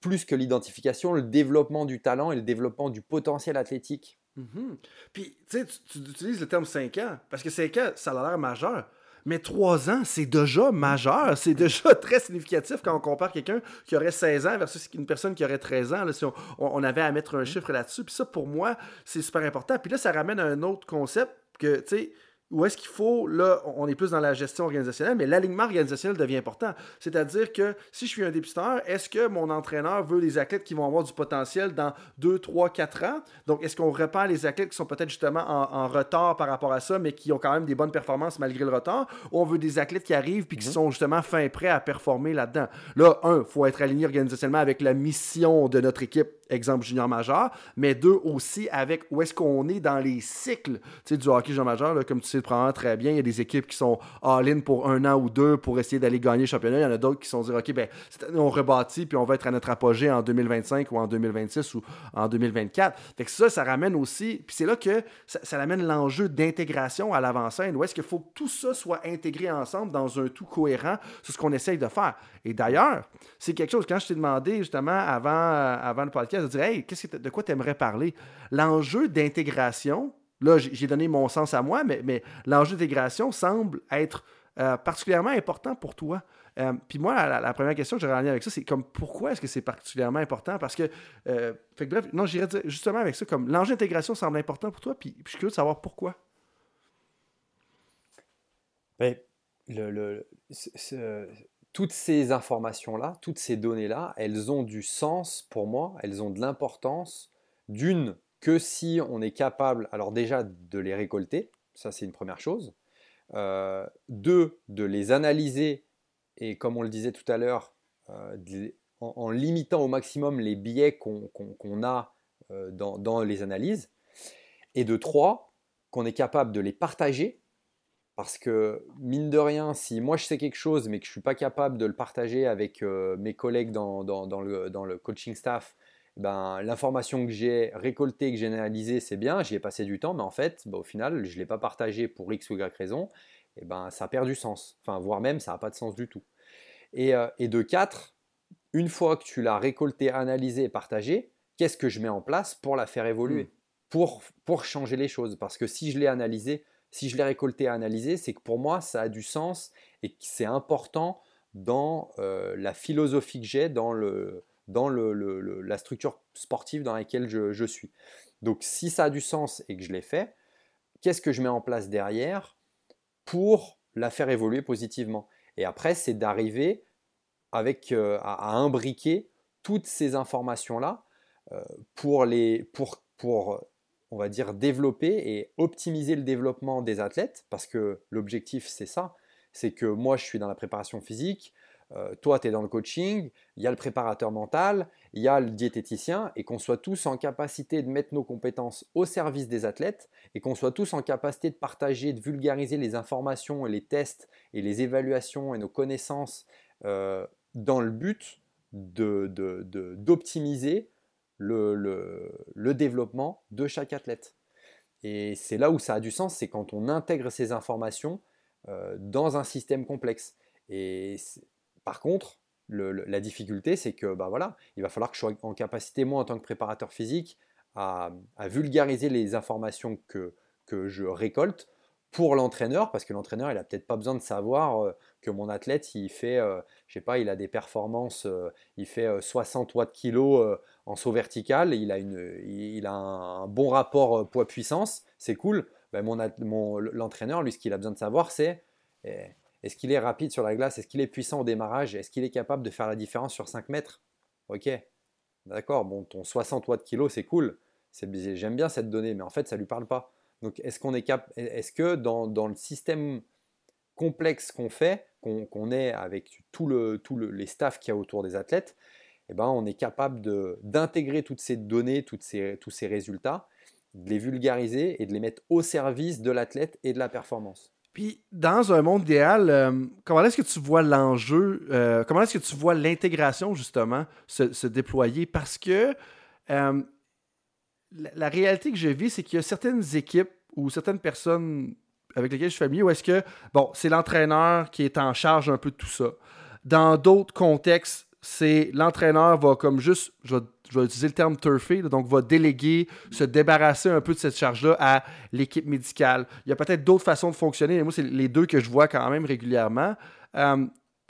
plus que l'identification, le développement du talent et le développement du potentiel athlétique. Mhm. Puis, tu sais, tu utilises le terme 5 ans, parce que 5 ans, ça a l'air majeur. Mais 3 ans, c'est déjà majeur. C'est déjà très significatif quand on compare quelqu'un qui aurait 16 ans versus une personne qui aurait 13 ans. Là, si on, avait à mettre un chiffre là-dessus. Puis ça, pour moi, c'est super important. Puis là, ça ramène à un autre concept que, tu sais, où est-ce qu'il faut, là, on est plus dans la gestion organisationnelle, mais l'alignement organisationnel devient important. C'est-à-dire que si je suis un dépisteur, est-ce que mon entraîneur veut des athlètes qui vont avoir du potentiel dans 2, 3, 4 ans? Donc, est-ce qu'on repère les athlètes qui sont peut-être justement en, retard par rapport à ça, mais qui ont quand même des bonnes performances malgré le retard? Ou on veut des athlètes qui arrivent puis qui mhm. sont justement fin prêts à performer là-dedans? Là, un, il faut être aligné organisationnellement avec la mission de notre équipe exemple junior majeur, mais deux aussi avec où est-ce qu'on est dans les cycles du hockey junior majeur. Là, comme tu sais probablement très bien, il y a des équipes qui sont all-in pour un an ou deux pour essayer d'aller gagner le championnat. Il y en a d'autres qui sont dire OK, ben, on rebâtit puis on va être à notre apogée en 2025 ou en 2026 ou en 2024. Fait que ça, ça ramène aussi, puis c'est là que ça, ça amène l'enjeu d'intégration à l'avant-scène. Où est-ce qu'il faut que tout ça soit intégré ensemble dans un tout cohérent sur ce qu'on essaye de faire. Et d'ailleurs, c'est quelque chose, quand je t'ai demandé justement avant, avant le podcast, de dire Hey, de quoi tu aimerais parler? L'enjeu d'intégration, là, j'ai donné mon sens à moi, mais, mais l'enjeu d'intégration semble être euh, particulièrement important pour toi. Euh, puis moi, la, première question que j'aurais en lien avec ça, c'est comme pourquoi est-ce que c'est particulièrement important? Parce que, euh, fait que bref, non, j'irais dire justement avec ça, comme l'enjeu d'intégration semble important pour toi, puis, je suis curieux de savoir pourquoi. Ben, le, toutes ces informations-là, toutes ces données-là, elles ont du sens pour moi, elles ont de l'importance, d'une, que si on est capable, alors déjà de les récolter, ça c'est une première chose, euh, deux, de les analyser, et comme on le disait tout à l'heure, euh, en, limitant au maximum les biais qu'on a euh, dans, dans les analyses, et de trois, qu'on est capable de les partager parce que, mine de rien, si moi je sais quelque chose mais que je ne suis pas capable de le partager avec euh, mes collègues dans, dans, le, dans, le, coaching staff, ben, l'information que j'ai récoltée, que j'ai analysée, c'est bien, j'y ai passé du temps, mais en fait, ben, au final, je ne l'ai pas partagé pour X ou Y raison, et ben, ça perd du sens. Enfin, voire même, ça n'a pas de sens du tout. Et, euh, et de 4, une fois que tu l'as récolté, analysé et partagé, qu'est-ce que je mets en place pour la faire évoluer, hmm. pour, pour changer les choses Parce que si je l'ai analysé, si je l'ai récolté et analysé, c'est que pour moi, ça a du sens et que c'est important dans euh, la philosophie que j'ai, dans, le, dans le, la structure sportive dans laquelle je, suis. Donc si ça a du sens et que je l'ai fait, qu'est-ce que je mets en place derrière pour la faire évoluer positivement? Et après, c'est d'arriver avec euh, à, imbriquer toutes ces informations-là euh, pour, les, pour, pour on va dire, développer et optimiser le développement des athlètes, parce que l'objectif, c'est ça, c'est que moi, je suis dans la préparation physique, euh, toi, tu es dans le coaching, il y a le préparateur mental, il y a le diététicien, et qu'on soit tous en capacité de mettre nos compétences au service des athlètes, et qu'on soit tous en capacité de partager, de vulgariser les informations et les tests et les évaluations et nos connaissances euh, dans le but d'optimiser le, développement de chaque athlète. Et c'est là où ça a du sens, c'est quand on intègre ces informations euh, dans un système complexe. Et par contre, la difficulté, c'est que bah voilà, il va falloir que je sois en capacité, moi, en tant que préparateur physique, à, vulgariser les informations que, que je récolte pour l'entraîneur, parce que l'entraîneur, il n'a peut-être pas besoin de savoir euh, que mon athlète, il fait, euh, je sais pas, il a des performances, il fait 60 watts kilo en saut vertical, il a, a un, bon rapport euh, poids-puissance, c'est cool. Ben l'entraîneur, lui, ce qu'il a besoin de savoir, c'est eh, Est-ce qu'il est rapide sur la glace? Est-ce qu'il est puissant au démarrage? Est-ce qu'il est capable de faire la différence sur 5 mètres? Ok, d'accord, bon, ton 60 watts kilo, c'est cool. J'aime bien cette donnée, mais en fait, ça ne lui parle pas. Donc, est-ce qu'on est Est-ce que dans, le système complexe qu'on fait, qu'on est avec le, les staffs qu'il y a autour des athlètes, eh ben, on est capable d'intégrer toutes ces données, toutes ces, tous ces résultats, de les vulgariser et de les mettre au service de l'athlète et de la performance. Puis, dans un monde idéal, euh, comment est-ce que tu vois l'enjeu, euh, comment est-ce que tu vois l'intégration, justement, se, déployer? Parce que euh, la, réalité que je vis, c'est qu'il y a certaines équipes ou certaines personnes avec lesquelles je suis familier où est-ce que, bon, c'est l'entraîneur qui est en charge un peu de tout ça. Dans d'autres contextes, c'est l'entraîneur va comme juste, je vais, utiliser le terme turfé, donc va déléguer, se débarrasser un peu de cette charge-là à l'équipe médicale. Il y a peut-être d'autres façons de fonctionner, mais moi, c'est les deux que je vois quand même régulièrement. Euh,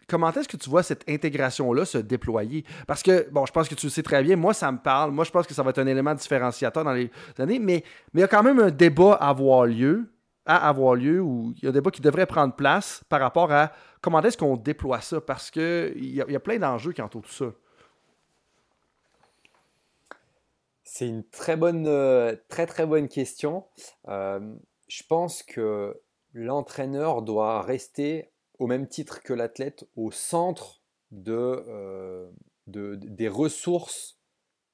comment est-ce que tu vois cette intégration-là se déployer? Parce que, bon, je pense que tu le sais très bien, moi, ça me parle. Moi, je pense que ça va être un élément différenciateur dans les années, mais, mais il y a quand même un débat à avoir lieu, à avoir lieu, ou il y a un débat qui devrait prendre place par rapport à comment est-ce qu'on déploie ça? Parce qu'il y, y, a plein d'enjeux qui entourent tout ça. C'est une très bonne, euh, très très bonne question. Euh, je pense que l'entraîneur doit rester au même titre que l'athlète au centre de, euh, des ressources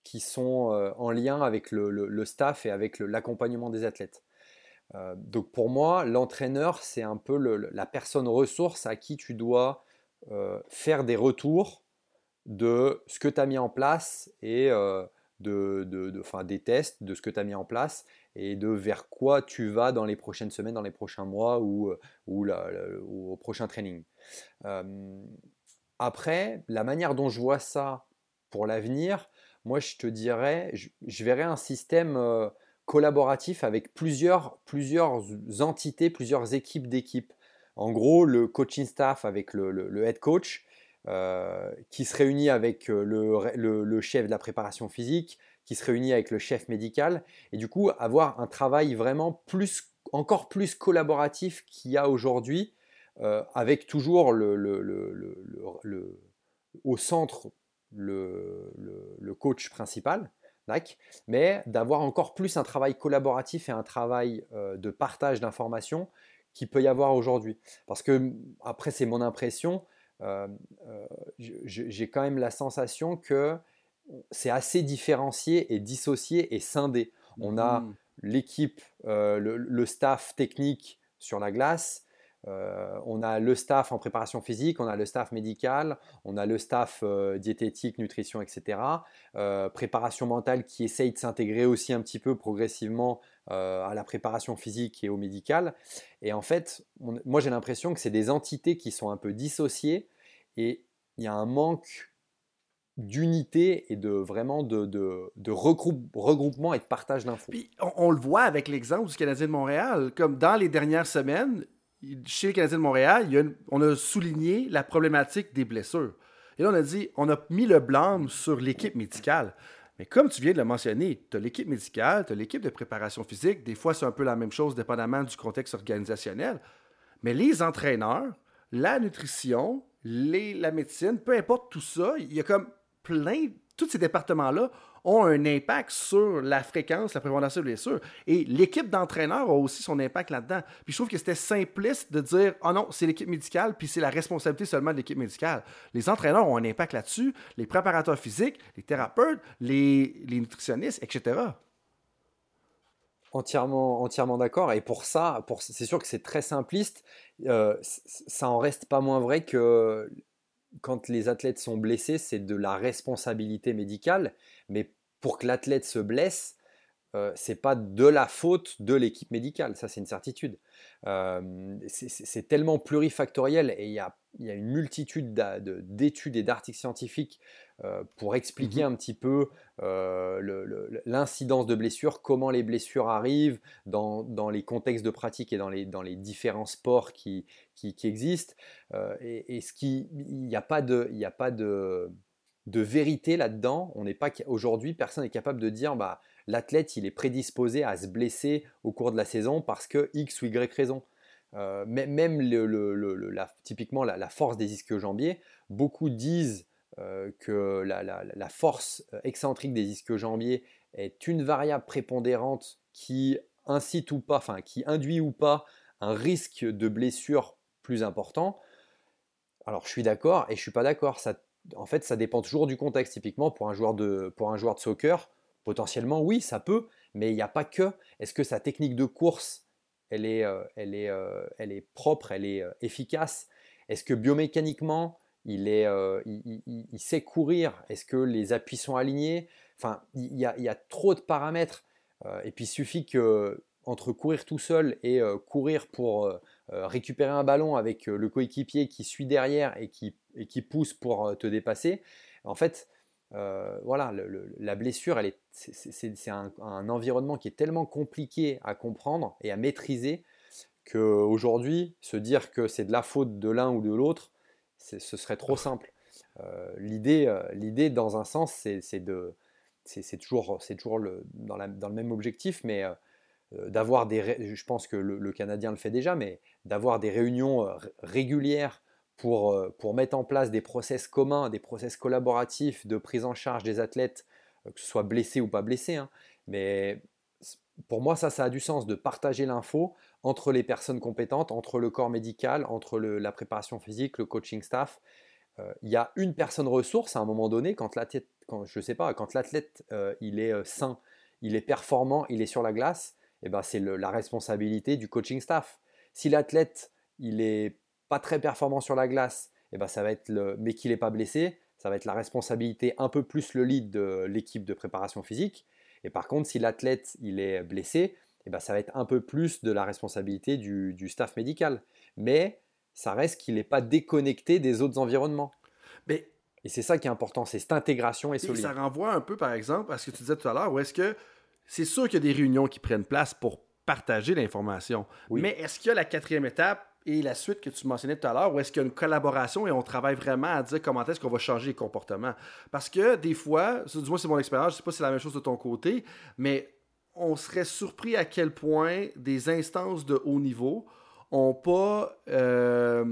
qui sont en lien avec le staff et avec l'accompagnement des athlètes. Euh, donc pour moi, l'entraîneur, c'est un peu la personne ressource à qui tu dois euh, faire des retours de ce que tu as mis en place et euh, de, des tests de ce que tu as mis en place et de vers quoi tu vas dans les prochaines semaines, dans les prochains mois ou, ou, au prochain training. après, la manière dont je vois ça pour l'avenir, moi je te dirais, je verrais un système collaboratif avec plusieurs, plusieurs entités, plusieurs équipes d'équipes. En gros, le coaching staff avec le, head coach euh, qui se réunit avec euh, le, chef de la préparation physique, qui se réunit avec le chef médical, et du coup avoir un travail vraiment plus, encore plus collaboratif qu'il y a aujourd'hui, euh, avec toujours le, au centre le, coach principal mais d'avoir encore plus un travail collaboratif et un travail euh, de partage d'informations qu'il peut y avoir aujourd'hui. Parce que, après, c'est mon impression, euh, euh, j'ai quand même la sensation que c'est assez différencié et dissocié et scindé. On a mmh. l'équipe, le, staff technique sur la glace, euh, on a le staff en préparation physique, on a le staff médical, on a le staff euh, diététique, nutrition, etc. Euh, préparation mentale qui essaye de s'intégrer aussi un petit peu progressivement à la préparation physique et au médical. Et en fait, moi j'ai l'impression que c'est des entités qui sont un peu dissociées et il y a un manque d'unité et de vraiment de, regroupement et de partage d'infos. On, on, le voit avec l'exemple du Canadien de Montréal, comme dans les dernières semaines, chez les Canadiens de Montréal, on a souligné la problématique des blessures. Et là, on a dit, on a mis le blâme sur l'équipe médicale. Mais comme tu viens de le mentionner, tu as l'équipe médicale, tu as l'équipe de préparation physique. Des fois, c'est un peu la même chose, dépendamment du contexte organisationnel. Mais les entraîneurs, la nutrition, la médecine, peu importe tout ça, il y a comme plein, tous ces départements-là ont un impact sur la fréquence, la prévention des blessures. Et l'équipe d'entraîneurs a aussi son impact là-dedans. Puis je trouve que c'était simpliste de dire Ah oh non, c'est l'équipe médicale, puis c'est la responsabilité seulement de l'équipe médicale. Les entraîneurs ont un impact là-dessus, les préparateurs physiques, les thérapeutes, les, nutritionnistes, etc. Entièrement, entièrement d'accord. Et pour ça, c'est sûr que c'est très simpliste. Euh, ça en reste pas moins vrai que quand les athlètes sont blessés, c'est de la responsabilité médicale, mais pour que l'athlète se blesse, euh, c'est pas de la faute de l'équipe médicale, ça c'est une certitude. Euh, c'est tellement plurifactoriel et il y a, une multitude d'études et d'articles scientifiques euh, pour expliquer mmh un petit peu l'incidence de blessures, comment les blessures arrivent dans, les contextes de pratique et dans les, différents sports qui, existent. et, ce qui, il n'y a pas de, a pas de, vérité là-dedans. On n'est pas aujourd'hui, personne n'est capable de dire bah l'athlète il est prédisposé à se blesser au cours de la saison parce que X ou Y raison. même typiquement la, force des ischio-jambiers, beaucoup disent que la, force excentrique des ischio-jambiers est une variable prépondérante qui incite ou pas, enfin qui induit ou pas un risque de blessure plus important. Alors je suis d'accord et je suis pas d'accord. En fait, ça dépend toujours du contexte. Typiquement, pour un joueur de, pour un joueur de soccer, potentiellement oui, ça peut, mais il n'y a pas que. Est-ce que sa technique de course, elle est, euh, elle est, euh, elle est propre, elle est euh, efficace? Est-ce que biomécaniquement, il, est, il, sait courir? Est-ce que les appuis sont alignés? Enfin, il y, a, il y, a, trop de paramètres. et puis il suffit que entre courir tout seul et courir pour récupérer un ballon avec le coéquipier qui suit derrière et qui, et qui pousse pour te dépasser, en fait, voilà, la blessure, c'est un, environnement qui est tellement compliqué à comprendre et à maîtriser qu'aujourd'hui, se dire que c'est de la faute de l'un ou de l'autre, ce serait trop simple. L'idée, dans un sens, c'est de, c'est toujours, toujours le, dans, dans, le même objectif, mais euh, d'avoir des, je pense que le, Canadien le fait déjà, mais d'avoir des réunions euh, régulières pour, euh, pour mettre en place des process communs, des process collaboratifs de prise en charge des athlètes, que ce soit blessés ou pas blessés. Hein. Mais pour moi, ça, ça a du sens de partager l'info entre les personnes compétentes, entre le corps médical, entre la préparation physique, le coaching staff. Il y a une personne ressource à un moment donné quand l'athlète, quand, je sais pas, quand l'athlète il est sain, il est performant, il est sur la glace eh ben, c'est la responsabilité du coaching staff. Si l'athlète il est pas très performant sur la glace, eh ben, ça va être le, mais qu'il n'est pas blessé, ça va être la responsabilité un peu plus le lead de l'équipe de préparation physique. Et par contre, si l'athlète il est blessé, eh ben, ça va être un peu plus de la responsabilité du, staff médical. Mais ça reste qu'il n'est pas déconnecté des autres environnements. Mais, et c'est ça qui est important, c'est cette intégration et solide. Ça renvoie un peu, par exemple, à ce que tu disais tout à l'heure, où est-ce que c'est sûr qu'il y a des réunions qui prennent place pour partager l'information. Mais est-ce qu'il y a la quatrième étape et la suite que tu mentionnais tout à l'heure, ou est-ce qu'il y a une collaboration et on travaille vraiment à dire comment est-ce qu'on va changer les comportements? Parce que des fois, du moins c'est mon expérience, je sais pas si c'est la même chose de ton côté, mais on serait surpris à quel point des instances de haut niveau n'ont pas euh,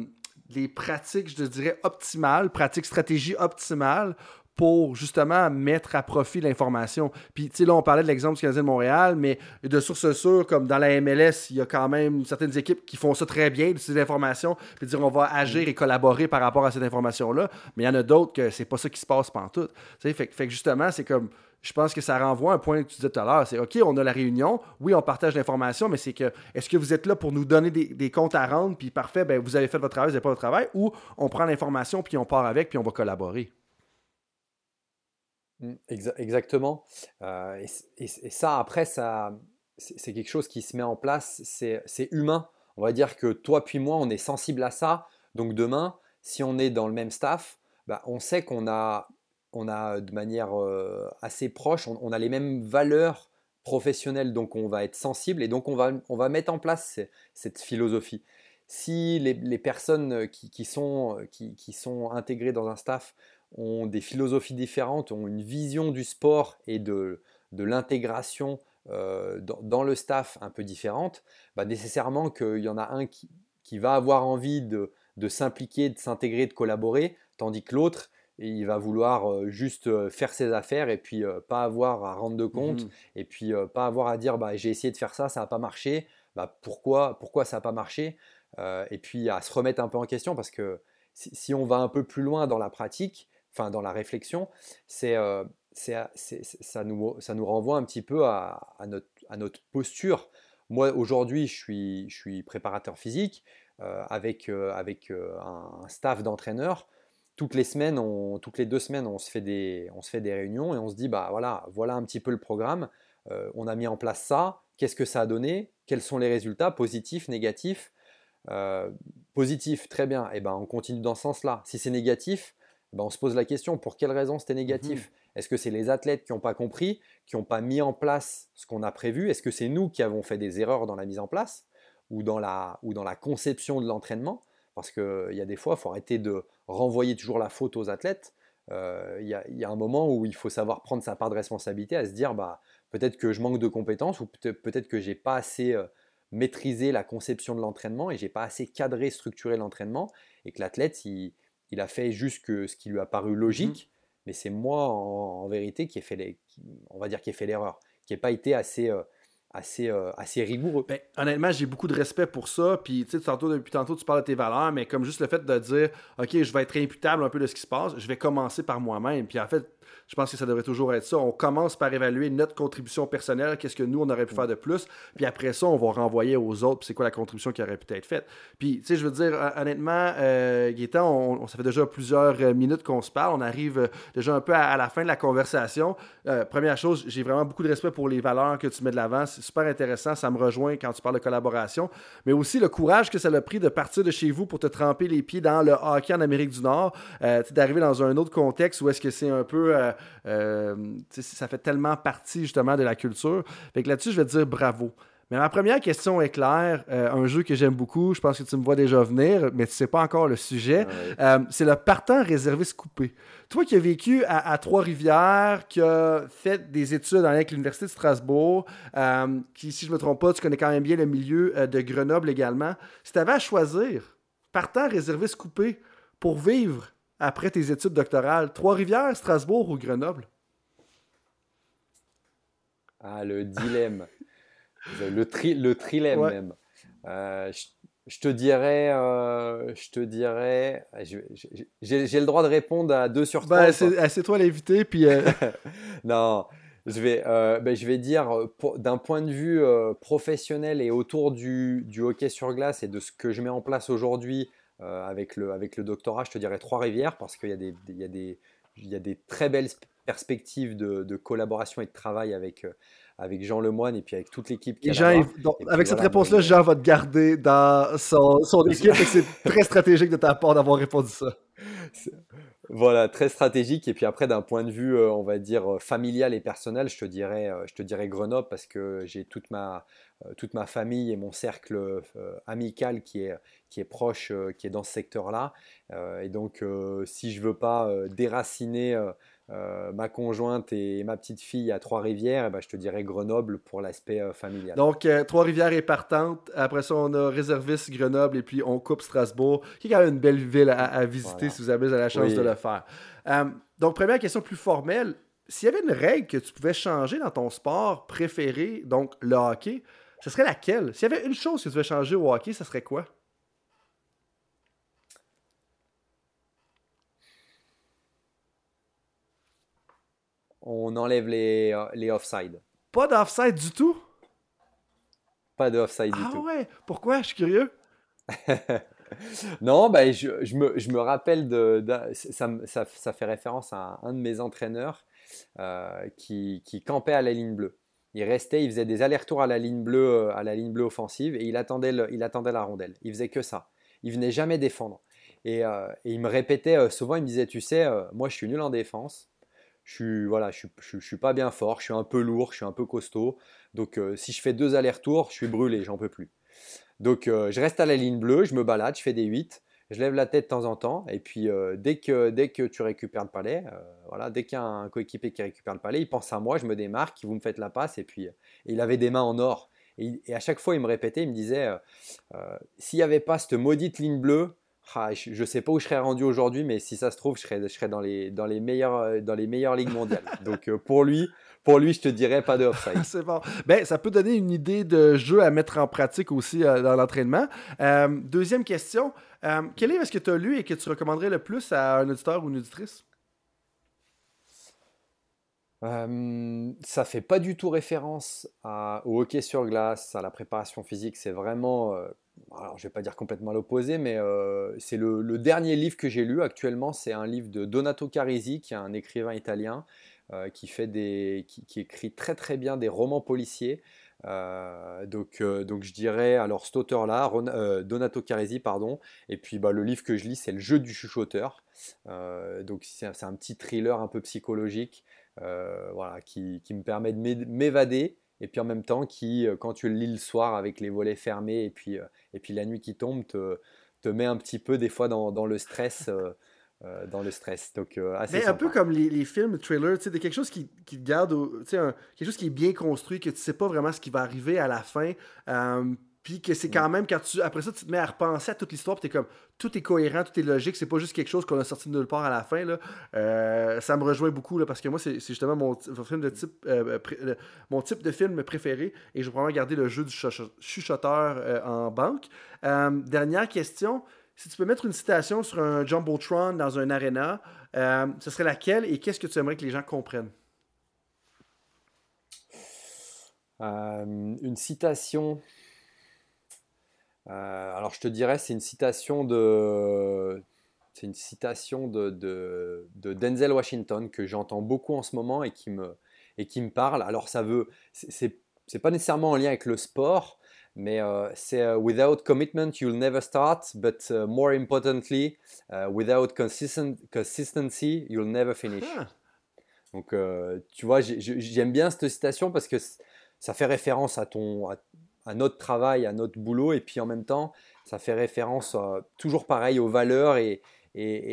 les pratiques, je dirais, optimales, pratiques stratégies optimales pour justement mettre à profit l'information. Puis, tu sais, là, on parlait de l'exemple du Canadien de Montréal, mais de sources sûres, comme dans la MLS, il y a quand même certaines équipes qui font ça très bien, ces informations, puis dire on va agir et collaborer par rapport à cette information-là. Mais il y en a d'autres que c'est pas ça qui se passe tout. Tu sais, fait, fait que justement, c'est comme je pense que ça renvoie à un point que tu disais tout à l'heure. C'est OK, on a la réunion, oui, on partage l'information, mais c'est que est-ce que vous êtes là pour nous donner des, comptes à rendre, puis parfait, ben, vous avez fait votre travail, vous n'avez pas votre travail, ou on prend l'information, puis on part avec, puis on va collaborer? Mmh, exactement. Euh, et, ça, après, ça, c'est quelque chose qui se met en place, c'est humain. On va dire que toi puis moi, on est sensible à ça. Donc demain, si on est dans le même staff, bah, on sait qu'on a, on a de manière euh, assez proche, on, a les mêmes valeurs professionnelles, donc on va être sensible et donc on va, on va mettre en place cette philosophie. Si les, personnes qui, sont, qui, qui, sont intégrées dans un staff ont des philosophies différentes, ont une vision du sport et de, de l'intégration euh, dans, le staff un peu différente, bah nécessairement qu'il y en a un qui, qui va avoir envie de, de s'impliquer, de s'intégrer, de collaborer, tandis que l'autre, il va vouloir euh, juste euh, faire ses affaires et puis pas avoir à rendre de compte mmh et puis pas avoir à dire bah, j'ai essayé de faire ça, ça n'a pas marché, bah, pourquoi, pourquoi ça n'a pas marché et puis à se remettre un peu en question parce que si, si, on va un peu plus loin dans la pratique, enfin dans la réflexion, c'est, euh, ça, nous, ça nous renvoie un petit peu à, notre, posture. Moi, aujourd'hui, je suis, préparateur physique euh, avec, euh, un, staff d'entraîneurs. Toutes les semaines, toutes les deux semaines, on se, fait des, réunions et on se dit, bah voilà, voilà un petit peu le programme. on a mis en place ça. Qu'est-ce que ça a donné? Quels sont les résultats? Positifs, négatifs? Positif, très bien. Et eh ben, on continue dans ce sens-là. Si c'est négatif, ben, on se pose la question, pour quelle raison c'était négatif? Mmh Est-ce que c'est les athlètes qui n'ont pas compris, qui n'ont pas mis en place ce qu'on a prévu? Est-ce que c'est nous qui avons fait des erreurs dans la mise en place ou dans la, ou dans la conception de l'entraînement? Parce qu'il y a des fois, il faut arrêter de renvoyer toujours la faute aux athlètes. Euh, il y, a un moment où il faut savoir prendre sa part de responsabilité, à se dire bah, peut-être que je manque de compétences ou peut-être que j'ai pas assez, euh, maîtrisé la conception de l'entraînement et j'ai pas assez cadré, structuré l'entraînement et que l'athlète, il, il, a fait juste que ce qui lui a paru logique, mmh. mais c'est moi en, vérité qui ai fait les, on va dire qui ai fait l'erreur, qui n'ai pas été assez euh, assez, euh, assez rigoureux. Ben, honnêtement, j'ai beaucoup de respect pour ça. Puis, tu sais, tantôt, depuis tantôt, tu parles de tes valeurs, mais comme juste le fait de dire, OK, je vais être imputable un peu de ce qui se passe, je vais commencer par moi-même. Puis, en fait, je pense que ça devrait toujours être ça. On commence par évaluer notre contribution personnelle, qu'est-ce que nous, on aurait pu faire de plus. Puis après ça, on va renvoyer aux autres, c'est quoi la contribution qui aurait pu être faite. Puis, tu sais, je veux dire, honnêtement, euh, Gaétan, on, ça fait déjà plusieurs euh, minutes qu'on se parle. On arrive euh, déjà un peu à, la fin de la conversation. Euh, première chose, j'ai vraiment beaucoup de respect pour les valeurs que tu mets de l'avant. C'est super intéressant. Ça me rejoint quand tu parles de collaboration. Mais aussi le courage que ça a pris de partir de chez vous pour te tremper les pieds dans le hockey en Amérique du Nord, d'arriver dans un autre contexte où est-ce que c'est un peu euh, ça fait tellement partie justement de la culture. Fait que là-dessus, je vais te dire bravo. Mais ma première question est claire. Euh, un jeu que j'aime beaucoup, je pense que tu me vois déjà venir, mais tu sais pas encore le sujet. Euh, c'est le partant réserviste coupé. Toi qui as vécu à, Trois-Rivières, qui as fait des études avec l'Université de Strasbourg, qui, si je me trompe pas, tu connais quand même bien le milieu de Grenoble également. Si tu avais à choisir partant réserviste coupé pour vivre après tes études doctorales? Trois-Rivières, Strasbourg ou Grenoble? Ah, le dilemme. Le, tri, le trilemme même. Euh, je, te dirais, euh, je te dirais, j'ai le droit de répondre à deux sur ben, trois. Ben, c'est toi l'invité, puis. Euh, non, je vais, ben, je vais dire, d'un point de vue professionnel et autour du, du, hockey sur glace et de ce que je mets en place aujourd'hui euh, avec, le, avec le doctorat, je te dirais Trois-Rivières, parce qu'il y, a des, y, a des, y a des très belles perspectives de, de, collaboration et de travail avec, euh, avec Jean Lemoine et puis avec toute l'équipe. qui avec cette réponse-là, Jean va te garder dans son, son équipe et c'est très stratégique de ta part d'avoir répondu ça. Voilà, très stratégique. Et puis après, d'un point de vue, euh, on va dire, familial et personnel, je te dirais, je te dirais Grenoble parce que j'ai toute ma, toute ma famille et mon cercle amical qui est, qui est proche, euh, qui est dans ce secteur-là. Euh, et donc, euh, si je veux pas déraciner ma conjointe et ma petite fille à Trois-Rivières, eh ben, je te dirais Grenoble pour l'aspect familial. Donc, Trois-Rivières est partante. Après ça, on a Réservis Grenoble et puis on coupe Strasbourg, qui est quand même une belle ville à, visiter si vous avez la chance de le faire. donc, première question plus formelle. S'il y avait une règle que tu pouvais changer dans ton sport préféré, donc le hockey, ce serait laquelle? S'il y avait une chose que tu veux changer au hockey, ce serait quoi? On enlève les, euh, les offside. Pas d'offside du tout? Pas d'offside du ah tout. Ah ouais? Pourquoi? Je suis curieux. non, ben, je, me, rappelle de. ça, fait référence à un de mes entraîneurs euh, qui, campait à la ligne bleue. Il restait, il faisait des allers-retours à la ligne bleue, euh, à la ligne bleue offensive et il attendait, il attendait la rondelle. Il faisait que ça. Il venait jamais défendre. Et, il me répétait souvent, il me disait, tu sais, moi je suis nul en défense je suis voilà, je suis, suis pas bien fort, je suis un peu lourd, je suis un peu costaud. Donc euh, si je fais deux allers-retours, je suis brûlé, j'en peux plus. Donc euh, je reste à la ligne bleue, je me balade, je fais des 8, je lève la tête de temps en temps, et puis euh, dès, que, dès que tu récupères le palais, voilà, dès qu'il y a un coéquipier qui récupère le palais, il pense à moi, je me démarque, vous me faites la passe, et puis il avait des mains en or. Et, et, à chaque fois, il me répétait, il me disait, s'il n'y avait pas cette maudite ligne bleue, ah, je ne sais pas où je serais rendu aujourd'hui, mais si ça se trouve, je serais, je serais dans, les, dans, les meilleures, euh, dans les meilleures ligues mondiales. Donc euh, pour lui, pour lui, je te dirais pas de offside. C'est bon. Ben, ça peut donner une idée de jeu à mettre en pratique aussi euh, dans l'entraînement. deuxième question. quel livre est-ce que tu as lu et que tu recommanderais le plus à un auditeur ou une auditrice? Euh, ça fait pas du tout référence au hockey sur glace, à la préparation physique. C'est vraiment, euh, alors je vais pas dire complètement l'opposé, mais euh, c'est le, dernier livre que j'ai lu actuellement. C'est un livre de Donato Carisi, qui est un écrivain italien qui fait des, qui, écrit très très bien des romans policiers. donc, donc je dirais alors cet auteur-là, Donato Carisi, pardon. Et puis bah, le livre que je lis, c'est Le jeu du chuchoteur. donc c'est un petit thriller un peu psychologique. Euh, voilà, qui, me permet de m'évader et puis en même temps qui, euh, quand tu le lis le soir avec les volets fermés et puis, euh, et puis la nuit qui tombe, te, te met un petit peu des fois dans, dans le stress. dans le stress. Donc, assez un peu comme les, les films, trailers, tu sais, quelque chose qui, qui garde, tu sais, quelque chose qui est bien construit, que tu sais pas vraiment ce qui va arriver à la fin. Puis que c'est quand même, quand tu, après ça, tu te mets à repenser à toute l'histoire, puis t'es comme, tout est cohérent, tout est logique, c'est pas juste quelque chose qu'on a sorti de nulle part à la fin. Là. Euh, ça me rejoint beaucoup, là, parce que moi, c'est justement mon, film de type, euh, mon type de film préféré, et je vais probablement garder le jeu du chuchoteur euh, en banque. dernière question, si tu peux mettre une citation sur un Jumbotron dans un arena, ce serait laquelle, et qu'est-ce que tu aimerais que les gens comprennent? une citation euh, alors je te dirais, c'est une citation de, c'est une citation de, de, Denzel Washington que j'entends beaucoup en ce moment et qui me, et qui me parle. Alors ça veut, c'est, c'est pas nécessairement en lien avec le sport, mais euh, c'est euh, Without commitment, you'll never start, but more importantly, without consistency, you'll never finish. Ah. Donc tu vois, j'aime bien cette citation parce que ça fait référence à ton, à notre travail, à notre boulot, et puis en même temps, ça fait référence euh, toujours pareil aux valeurs et,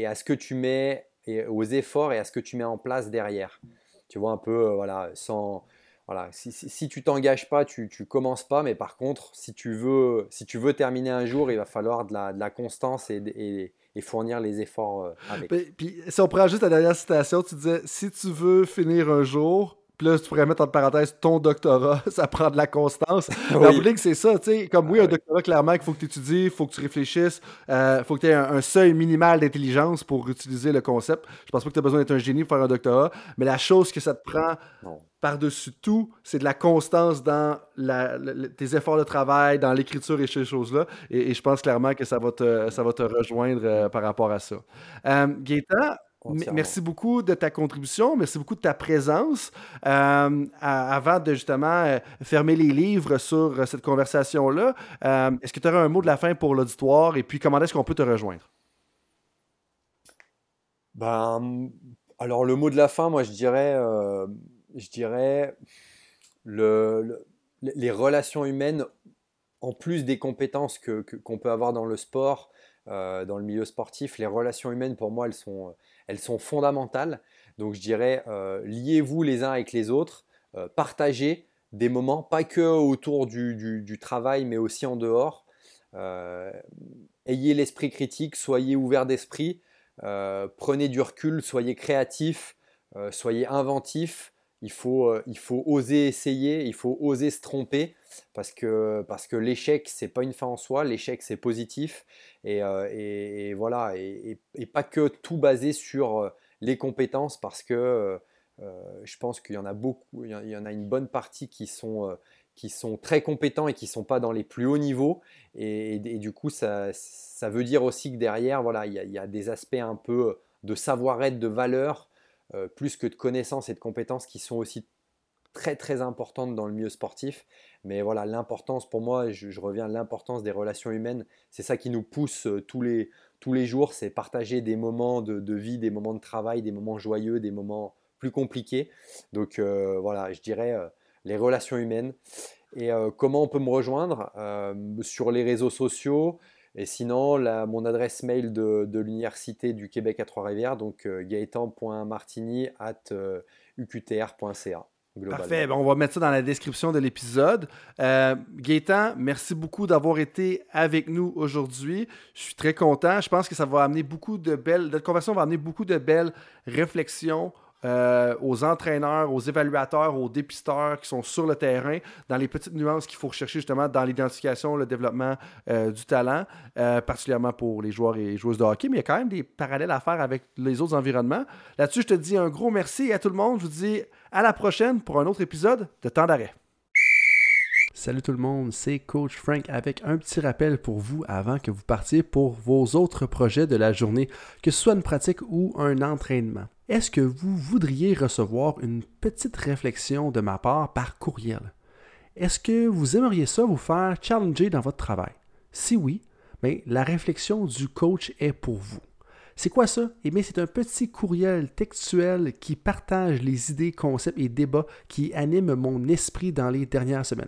à ce que tu mets, et aux efforts et à ce que tu mets en place derrière. Tu vois un peu, euh, voilà, sans, voilà, si, si, tu t'engages pas, tu, tu commences pas, mais par contre, si tu veux, si tu veux terminer un jour, il va falloir de la, constance et, fournir les efforts euh, avec. Puis, si on prend juste la dernière citation, tu disais, si tu veux finir un jour, puis là, tu pourrais mettre en parenthèse ton doctorat, ça prend de la constance. oui. La c'est ça, tu sais. Comme oui, un doctorat, clairement, qu'il faut que tu étudies, il faut que tu réfléchisses, il euh, faut que tu aies un, seuil minimal d'intelligence pour utiliser le concept. Je pense pas que tu as besoin d'être un génie pour faire un doctorat, mais la chose que ça te prend par-dessus tout, c'est de la constance dans tes efforts de travail, dans l'écriture et ces choses-là. Et, je pense clairement que ça va te, ça va te rejoindre euh, par rapport à ça. Euh, Gaëtan, Merci beaucoup de ta contribution, merci beaucoup de ta présence. Euh, avant de justement euh, fermer les livres sur euh, cette conversation-là, est-ce que tu aurais un mot de la fin pour l'auditoire et puis comment est-ce qu'on peut te rejoindre? Ben, alors le mot de la fin, moi je dirais, je dirais le, les relations humaines, en plus des compétences qu'on que, qu'on peut avoir dans le sport, dans le milieu sportif, les relations humaines pour moi elles sont elles sont fondamentales. Donc je dirais, euh, liez-vous les uns avec les autres, euh, partagez des moments, pas que autour du, travail, mais aussi en dehors. Euh, ayez l'esprit critique, soyez ouvert d'esprit, prenez du recul, soyez créatif, soyez inventif. Il faut, il faut oser essayer, il faut oser se tromper parce que, parce que l'échec, c'est pas une fin en soi, l'échec, c'est positif. Et, et, voilà, et, pas que tout basé sur les compétences parce que je pense qu'il y en a beaucoup, il y en a une bonne partie qui sont, qui sont très compétents et qui ne sont pas dans les plus hauts niveaux. Et, du coup, ça, ça, veut dire aussi que derrière, voilà, il y, a, des aspects un peu de savoir-être, de valeur, euh, plus que de connaissances et de compétences qui sont aussi très très importantes dans le milieu sportif. Mais voilà, l'importance pour moi, je, reviens à l'importance des relations humaines, c'est ça qui nous pousse euh, tous les, tous les jours, c'est partager des moments de, vie, des moments de travail, des moments joyeux, des moments plus compliqués. Donc euh, voilà, je dirais les relations humaines. Et comment on peut me rejoindre Sur les réseaux sociaux, et sinon, mon adresse mail de, l'Université du Québec à Trois-Rivières, donc euh, gaetan.martini at euh. Parfait, ben, on va mettre ça dans la description de l'épisode. Euh, merci beaucoup d'avoir été avec nous aujourd'hui. Je suis très content. Je pense que ça va amener beaucoup de belles. Notre conversation va amener beaucoup de belles réflexions euh, aux entraîneurs, aux évaluateurs, aux dépisteurs qui sont sur le terrain, dans les petites nuances qu'il faut rechercher justement dans l'identification, le développement euh, du talent, euh, particulièrement pour les joueurs et joueuses de hockey. Mais il y a quand même des parallèles à faire avec les autres environnements. Là-dessus, je te dis un gros merci à tout le monde. Je vous dis à la prochaine pour un autre épisode de Temps d'arrêt. Salut tout le monde, c'est Coach Frank avec un petit rappel pour vous avant que vous partiez pour vos autres projets de la journée, que ce soit une pratique ou un entraînement. Est-ce que vous voudriez recevoir une petite réflexion de ma part par courriel? Est-ce que vous aimeriez ça vous faire challenger dans votre travail? Si oui, bien, la réflexion du coach est pour vous. C'est quoi ça? Eh bien, c'est un petit courriel textuel qui partage les idées, concepts et débats qui animent mon esprit dans les dernières semaines.